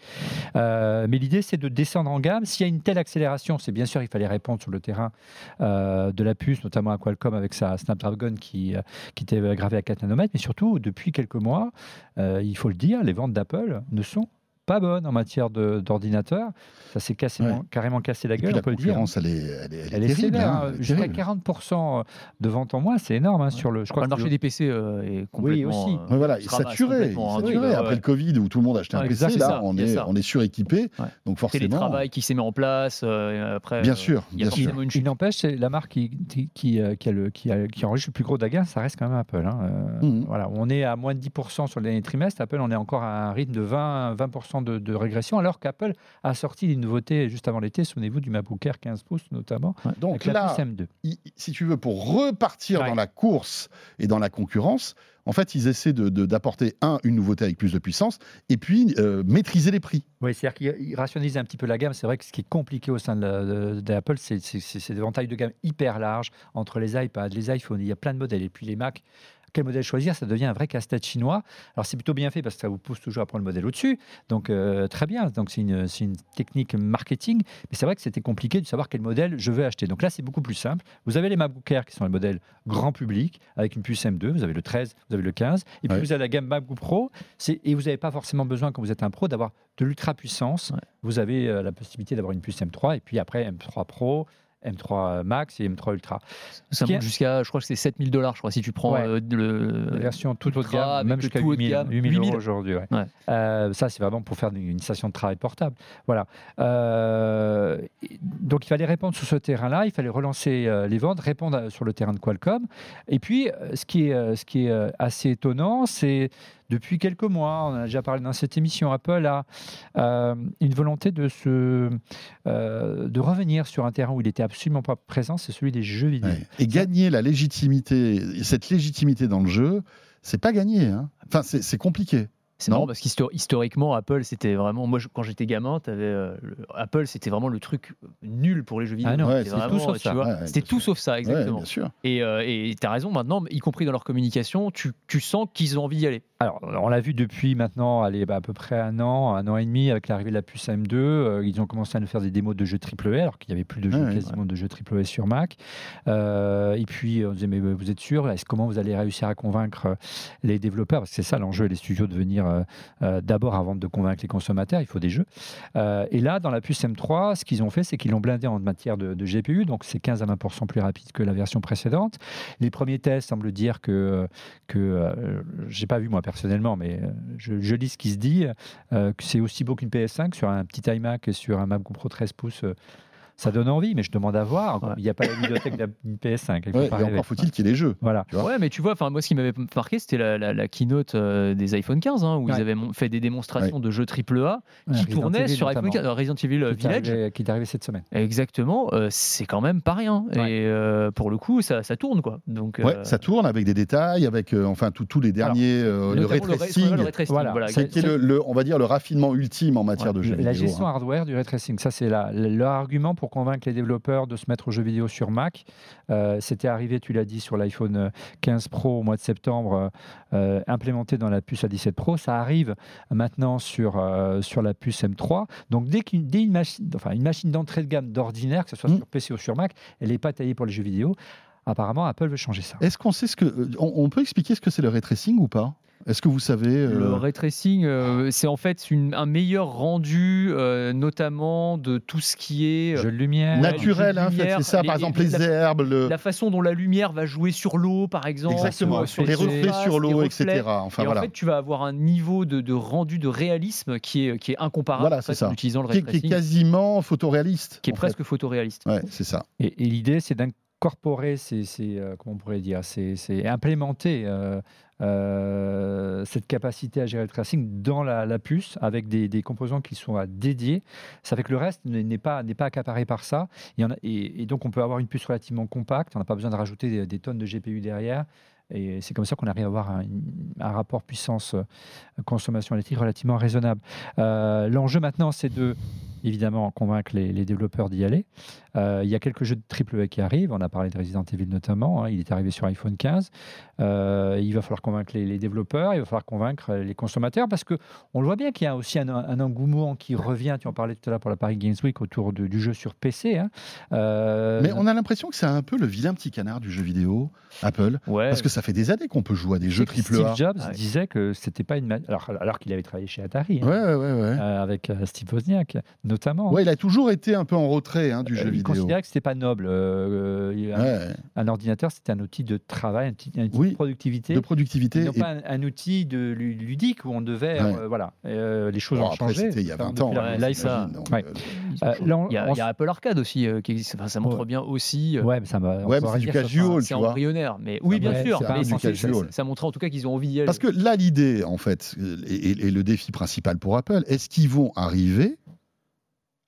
Euh, mais l'idée c'est de descendre en gamme. S'il y a une telle accélération, c'est bien sûr il fallait répondre sur le terrain euh, de la puce, notamment à Qualcomm avec sa Snapdragon qui, euh, qui était gravé à 4 nanomètres, mais surtout depuis quelques mois, il faut le dire, les ventes d'Apple ne sont pas bonnes en matière de- d'ordinateur. Ça s'est cassé- Ouais. carrément cassé la puis gueule, la on peut le dire. concurrence, elle est, elle est, elle est Elle est terrible. hein, hein, jusqu'à terrible. 40% de ventes en moins, c'est énorme hein, sur le. Je crois le que marché des PC euh, est complètement. aussi. euh, voilà, il saturé, saturé. Oui, Après ouais. le Covid où tout le monde achetait un PC, c'est là, ça, on, est, on est suréquipé. Ouais. Donc forcément. télétravail qui s'est mis en place. euh, après, Bien euh, sûr, il y a bien sûr. forcément une Il chute. n'empêche, c'est la marque qui, qui, qui, euh, qui a le, qui, a- qui enregistre le plus gros dégâts, ça reste quand même Apple. hein. Euh, Mhm. Voilà, on est à moins de 10% sur le dernier trimestre. Apple, on est encore à un rythme de 20, 20% 30% de, de régression, alors qu'Apple a sorti des nouveautés juste avant l'été. Souvenez-vous du MacBook Air 15 pouces notamment, Donc avec la là, puce M2. i- si tu veux, pour repartir Ouais. dans la course et dans la concurrence, en fait, ils essaient de- de- d'apporter, un, une nouveauté avec plus de puissance, et puis euh, maîtriser les prix. Oui, c'est-à-dire qu'il rationalise un petit peu la gamme. C'est vrai que ce qui est compliqué au sein de de- d'Apple, c'est des ventailles de gamme hyper larges entre les iPads, les iPhones. Il y a plein de modèles. Et puis les Mac, quel modèle choisir Ça devient un vrai casse-tête chinois. Alors c'est plutôt bien fait parce que ça vous pousse toujours à prendre le modèle au-dessus. Donc euh, très bien. Donc c'est une, technique marketing. Mais c'est vrai que c'était compliqué de savoir quel modèle je veux acheter. Donc là, c'est beaucoup plus simple. Vous avez les MacBook Air qui sont les modèles grand public avec une puce M2. Vous avez le 13, vous avez le 15. Et puis Ouais. vous avez la gamme MacBook Pro. Et vous n'avez pas forcément besoin, quand vous êtes un pro, d'avoir de l'ultra puissance. Ouais. Vous avez euh, la possibilité d'avoir une puce M3 et puis après M3 Pro, M3 Max et M3 Ultra. Ça monte jusqu'à, je crois que c'est 7000 dollars, je crois, si tu prends Ouais. euh, La le. version toute haute gamme, même jusqu'à tout haut de 8000 gamme, 8000 8000. euros aujourd'hui. ouais. Ouais. Euh, ça, c'est vraiment pour faire une, station de travail portable. Voilà. Euh, donc, il fallait répondre sur ce terrain-là, il fallait relancer euh, les ventes, répondre à- sur le terrain de Qualcomm. Et puis, euh, ce qui est, euh, ce qui est euh, assez étonnant, c'est depuis quelques mois, on a déjà parlé dans cette émission, Apple a euh, une volonté de, se, euh, de revenir sur un terrain où il était absolument pas présent, c'est celui des jeux vidéo. Et gagner la légitimité, cette légitimité dans le jeu, c'est pas gagné. hein. Enfin, c'est compliqué. C'est marrant parce qu'historiquement, Apple, c'était vraiment. Moi, je- quand j'étais gamin, avais, Apple, c'était vraiment le truc nul pour les jeux vidéo. Ah Ouais, C'était tout sauf ça. vois, Ouais, ouais, C'était bien tout sûr. sauf ça, Ouais, exactement. sûr. et euh, tu as raison, maintenant, y compris dans leur communication, tu, tu sens qu'ils ont envie d'y aller. Alors, on l'a vu depuis maintenant, allez, bah, à peu près un an, un an et demi, avec l'arrivée de la puce M2. euh, ils ont commencé à nous faire des démos de jeux AAA, alors qu'il n'y avait plus de jeux, quasiment de jeux AAA sur Mac. Euh, et puis, on disait, mais vous êtes sûr? Est-ce comment vous allez réussir à convaincre euh, les développeurs? Parce que c'est ça l'enjeu, les studios, de venir euh, euh, d'abord, avant de convaincre les consommateurs, il faut des jeux. Euh, et là, dans la puce M3, ce qu'ils ont fait, c'est qu'ils l'ont blindé en matière de, GPU, donc c'est 15 à 20% plus rapide que la version précédente. Les premiers tests semblent dire que que j'ai pas vu moi personnellement, mais je, je lis ce qui se dit, que c'est aussi beau qu'une PS5 sur un petit iMac et sur un MacBook Pro 13 pouces. Ça donne envie, mais je demande à voir. Ouais. Il n'y a pas la bibliothèque d'une PS5. il faut Ouais, pas et encore faut-il qu'il y ait les jeux. Voilà. Tu vois Ouais, mais tu vois, enfin moi, ce qui m'avait marqué, c'était la, la- la keynote euh, des iPhone 15, hein, où Ouais. ils avaient fait des démonstrations de jeux AAA qui tournaient sur iPhone notamment, 15, euh, Resident Evil euh, est Village. arrivé- qui est arrivé cette semaine. Exactement, euh, c'est quand même pas rien. Ouais. Et euh, pour le coup, ça, ça tourne quoi. Donc, Ouais, euh, ça tourne avec des détails, avec euh, enfin tous tous les derniers, euh, le ray le, Voilà. voilà, qui est- le, le- on va dire le raffinement ultime en matière de jeux La vidéo. gestion hein. hardware du ray tracing, ça c'est leur argument pour convaincre les développeurs de se mettre aux jeux vidéo sur Mac. Euh, C'était arrivé, tu l'as dit, sur l'iPhone euh, 15 Pro au mois de septembre, euh, euh, implémenté dans la puce A17 Pro. Ça arrive maintenant sur, euh, sur la puce M3. Donc dès qu'une une machine, enfin, une machine d'entrée de gamme d'ordinaire, que ce soit Mm. sur PC ou sur Mac, elle n'est pas taillée pour les jeux vidéo. Apparemment, Apple veut changer ça. Est-ce qu'on sait ce que, euh, on, on peut expliquer ce que c'est le ray tracing ou pas? Est-ce que vous savez euh, Le ray tracing, euh, c'est en fait une- un meilleur rendu, euh, notamment de tout ce qui est euh, Jeux de lumière. Naturel, hein, c'est ça, les- par exemple les- herbes, le... la façon dont la lumière va jouer sur l'eau, par exemple. exactement, sur- sur les reflets sur l'eau, etc. Enfin et voilà, en fait, tu vas avoir un niveau de, de rendu de réalisme qui est, qui est incomparable Voilà, en fait, c'est ça. en utilisant le qui, ray est- qui est tracing, quasiment photoréaliste. qui est fait. presque photoréaliste. Ouais, c'est ça. Et, et l'idée, c'est d'incorporer ces, ces, euh, comment on pourrait dire, c'est implémenter euh, euh, cette capacité à gérer le tracing dans la, puce avec des, composants qui sont à dédiés. Ça fait que le reste n'est pas, n'est pas accaparé par ça. Et, donc, on peut avoir une puce relativement compacte. On n'a pas besoin de rajouter des tonnes de GPU derrière. Et c'est comme ça qu'on arrive à avoir un, un rapport puissance-consommation électrique relativement raisonnable. Euh, L'enjeu maintenant, c'est de évidemment convaincre les, les développeurs d'y aller. Euh, il y a quelques jeux de AAA qui arrivent. On a parlé de Resident Evil notamment. hein. Il est arrivé sur iPhone 15. Euh, il va falloir convaincre les, les développeurs. Il va falloir convaincre les consommateurs parce que on le voit bien qu'il y a aussi un, un engouement qui revient. Tu en parlais tout à l'heure pour la Paris Games Week autour de- du jeu sur PC. hein. Euh, Mais on a l'impression que c'est un peu le vilain petit canard du jeu vidéo, Apple, Ouais. parce que ça fait des années qu'on peut jouer à des jeux triple A. Steve Jobs Ouais. disait que c'était pas une alors, alors qu'il avait travaillé chez Atari. hein. Ouais, ouais, ouais, ouais. euh, avec euh, Steve Wozniak notamment. Ouais, il a toujours été un peu en retrait hein, du Euh, jeu il vidéo. considérait que c'était pas noble. Euh, il- un, Ouais, un ordinateur, c'était un outil de travail, un outil, un outil Oui, de productivité. de productivité. et non et- pas un, un outil de ludique où on devait, Ouais. euh, voilà, euh, les choses Bon, ont après, changé. c'était il y a Enfin, 20 depuis ans. hein, là, ça- Ouais. Euh, là, on- Il y, a, on il y a Apple Arcade aussi euh, qui existe. Enfin, ça montre Ouais. bien aussi. euh, Ouais, mais ça on Ouais, c'est casual. c'est embryonnaire. Mais oui, bien Ouais, sûr. mais ça montre en tout cas qu'ils ont envie d'y aller. Parce que là, l'idée, en fait, et, et- et le défi principal pour Apple, est-ce qu'ils vont arriver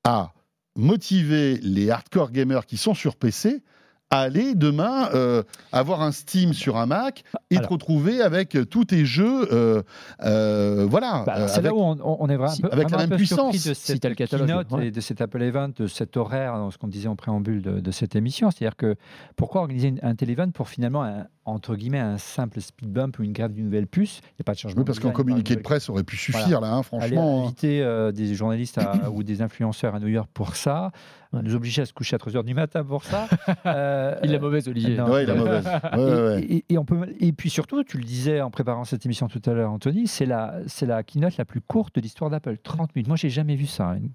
à motiver les hardcore gamers qui sont sur PC à aller demain euh, avoir un Steam sur un Mac et Alors. te retrouver avec tous tes jeux, euh, euh, voilà, Bah, c'est là où on, est vraiment Si- un peu, avec la même peu puissance, de cette keynote ouais. et de cet Apple Event, de cet horaire, dans ce qu'on disait en préambule de, de cette émission. C'est-à-dire que pourquoi organiser un tel event pour finalement, un- entre guillemets, un simple speed bump ou une grève d'une nouvelle puce Il n'y a pas de changement. Oui, parce qu'un communiqué de presse aurait pu suffire Voilà. là, hein, Aller franchement. hein. inviter euh, des journalistes à- ou des influenceurs à New York pour ça, nous obliger à se coucher à 3h du matin pour ça. euh, Il est mauvaise, Olivier. non. Ouais, il a mauvaise. Ouais, ouais, ouais. Et, et- et on peut, et puis surtout, tu le disais en préparant cette émission tout à l'heure, Anthony, c'est la, la keynote la plus courte de l'histoire d'Apple. 30 minutes. Moi, j'ai jamais vu ça. Une-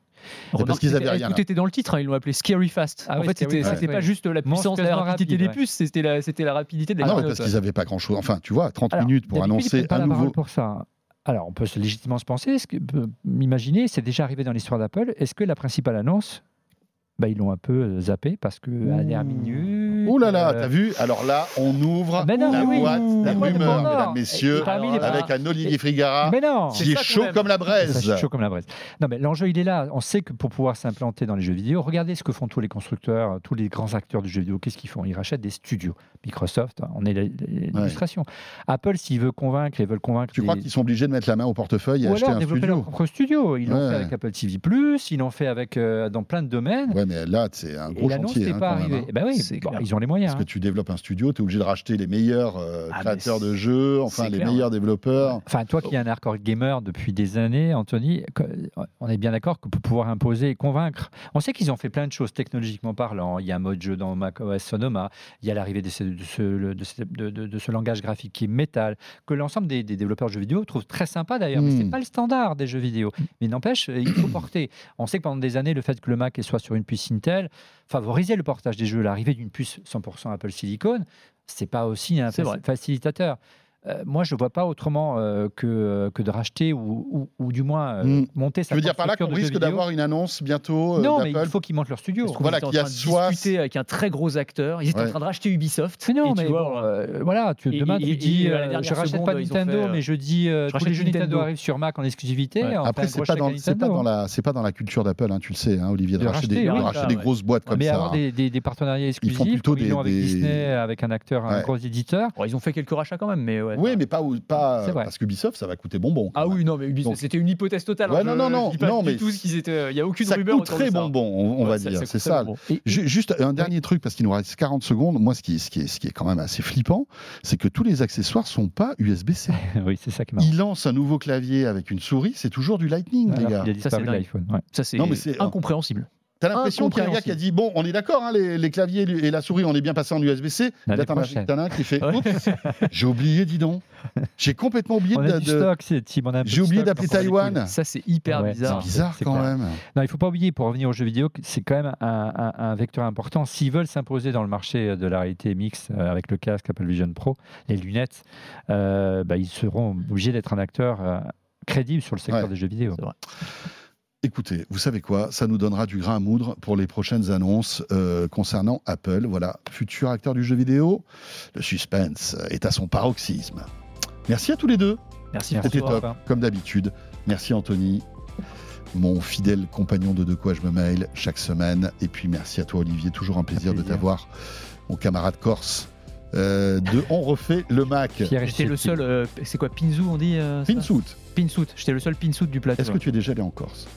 parce qu'ils avaient rien, Tout là. était dans le titre, hein, ils l'ont appelé Scary Fast. Ah en oui, fait, c'était c'était pas ouais. juste la puissance et la rapidité rapide, des ouais. puces, c'était la, rapidité de la Ah non, parce ouais. qu'ils n'avaient pas grand-chose. Enfin, tu vois, 30 Alors, minutes pour annoncer parole nouveau. pour ça. Alors, on peut se légitimement se penser, ce que, peut m'imaginer, c'est déjà arrivé dans l'histoire d'Apple. Est-ce que la principale annonce, bah, ils l'ont un peu zappé parce que à la dernière minute. Ouh là là, t'as vu Alors là, on ouvre Ben non, la oui. boîte La rumeurs, Pandore. mesdames, messieurs, Et avec un Olivier Frigara Mais non qui est chaud comme la braise. chaud comme la braise. Non, mais l'enjeu, il est là. On sait que pour pouvoir s'implanter dans les jeux vidéo, regardez ce que font tous les constructeurs, tous les grands acteurs du jeu vidéo. Qu'est-ce qu'ils font? Ils rachètent des studios. Microsoft, hein, on est l'illustration. Apple, s'ils veulent convaincre, ils veulent convaincre. Tu crois les- qu'ils sont obligés de mettre la main au portefeuille et Ou acheter alors un développer leur studio propre studio. Ils l'ont Ouais. fait avec Apple TV+, ils l'ont fait avec, euh, dans plein de domaines. Ouais, mais là, c'est un et gros l'annonce chantier. n'est hein, pas quand même, arrivée. hein. Eh ben oui, bon, clair. Ils ont les moyens. Parce que hein. tu développes un studio, tu es obligé de racheter les meilleurs euh, Ah, créateurs de jeux, enfin les clair. meilleurs développeurs. Enfin, toi qui es un hardcore gamer depuis des années, Anthony, on est bien d'accord que pour pouvoir imposer et convaincre, on sait qu'ils ont fait plein de choses technologiquement parlant. Il y a un mode jeu dans macOS Sonoma, il y a l'arrivée de ce, de, ce, de ce- de- de- de ce langage graphique qui est Metal, que l'ensemble des, des développeurs de jeux vidéo trouvent très sympa d'ailleurs, mais Mm. c'est pas le standard des jeux vidéo. Mais n'empêche, il faut porter. On sait que pendant des années, le fait que le Mac soit sur une puce Intel favorisait le portage des jeux. L'arrivée d'une puce 100% Apple Silicon, c'est pas aussi un facilitateur. Euh, moi, je ne vois pas autrement euh, que, que de racheter ou, ou, ou du moins euh, Mm. monter sa Tu veux dire par là qu'on risque d'avoir une annonce bientôt euh, Non, mais il faut qu'ils montent leur studio. Parce qu'on Voilà, qu'il y a train de soit- discuter avec un très gros acteur. Ils étaient Ouais. en train de racheter Ubisoft. Mais non, et tu mais vois, bon, euh, voilà, tu, et- demain et- tu et- dis, euh, je rachète seconde, pas ils Nintendo, fait, euh, mais je dis, euh, je tous les jeux Nintendo Nintendo. arrivent sur Mac en exclusivité. Ouais. Après, gros pas, dans, pas la, culture d'Apple, hein, tu le sais, hein, Olivier, de, racheter, des, ouais. grosses boîtes comme mais ça. avoir hein. des, des- partenariats font exclusifs, plutôt comme ils des- avec des- Disney, avec un acteur, un gros éditeur. Bon, ils ont fait quelques rachats quand même, mais ouais. Oui, mais pas, pas parce qu'Ubisoft, ça va coûter bonbon. Ah oui, non, mais Ubisoft, c'était une hypothèse totale. Ouais, hein, non, non, je non, dis pas non, du mais tout qu'ils étaient. Il y a aucune ça rumeur coûte très bonbon, on, on Ouais, va ça- dire, c'est ça. Et- Juste un dernier truc, parce qu'il nous reste 40 secondes. Moi, ce qui, ce qui, est, ce qui est quand même assez flippant, c'est que tous les accessoires sont pas USB-C. oui, c'est ça qui marrant. Il lance un nouveau clavier avec une souris, c'est toujours du Lightning, les gars. a Ça, c'est l'iPhone. Ça, c'est- incompréhensible. T'as l'impression qu'il y a un gars qui a dit Bon, on est d'accord, hein, les, les claviers et la souris, on est bien passé en USB-C. Là, t'en as un qui fait. Oups, J'ai oublié, dis donc. J'ai complètement oublié On de. a du de- stock, c'est Tim, on a un peu J'ai oublié d'appeler Taïwan. Ça, c'est hyper Ouais, bizarre. C'est bizarre quand clair. même. Non, il faut pas oublier, pour revenir aux jeux vidéo, que c'est quand même un, un- un vecteur important. S'ils veulent s'imposer dans le marché de la réalité mixte euh, avec le casque Apple Vision Pro, les lunettes, euh, bah, ils seront obligés d'être un acteur euh, crédible sur le secteur Ouais. des jeux vidéo. Écoutez, vous savez quoi Ça nous donnera du grain à moudre pour les prochaines annonces euh, concernant Apple. Voilà, futur acteur du jeu vidéo. Le suspense est à son paroxysme. Merci à tous les deux. Merci. C'était top, comme d'habitude. Merci Anthony, mon fidèle compagnon de De quoi je me mail chaque semaine. Et puis merci à toi Olivier, toujours un plaisir, de plaisir. t'avoir, mon camarade corse. Euh, de On refait le Mac. J'étais le seul. euh, c'est quoi, Pinzou, on dit euh, Pinsout. J'étais le seul Pinsout du plateau. est-ce que tu es déjà allé en Corse?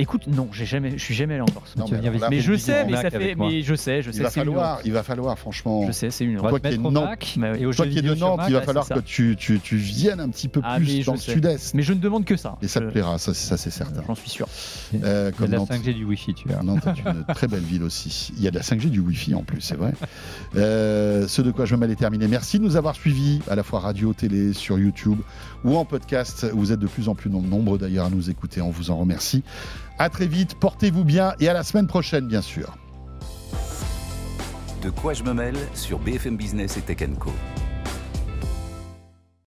Écoute, non, j'ai jamais, je suis jamais allé en Corse. Non, mais venir alors là, mais visiter je sais, mais ça fait, mais je sais, je sais. Il va falloir, honte. il va falloir franchement. Je sais, c'est une. Toi qui es Nantes- Toi qui es de Nantes, il va falloir que tu, tu, tu viennes un petit peu Ah, plus dans le sud-est. Mais je ne demande que ça. Et ça te plaira, ça, ça c'est certain. J'en suis sûr. Euh, Il y a comme de la Nantes. 5G du Wi-Fi, tu vois. Nantes est une très belle ville aussi. Il y a de la 5G du Wi-Fi en plus, c'est vrai. Euh, ce de quoi je m'allais terminer. Merci de nous avoir suivis à la fois radio, télé, sur YouTube ou en podcast. Vous êtes de plus en plus nombreux d'ailleurs à nous écouter. On vous en remercie. À très vite, portez-vous bien et à la semaine prochaine, bien sûr. De quoi je me mêle sur BFM Business et Tech Co.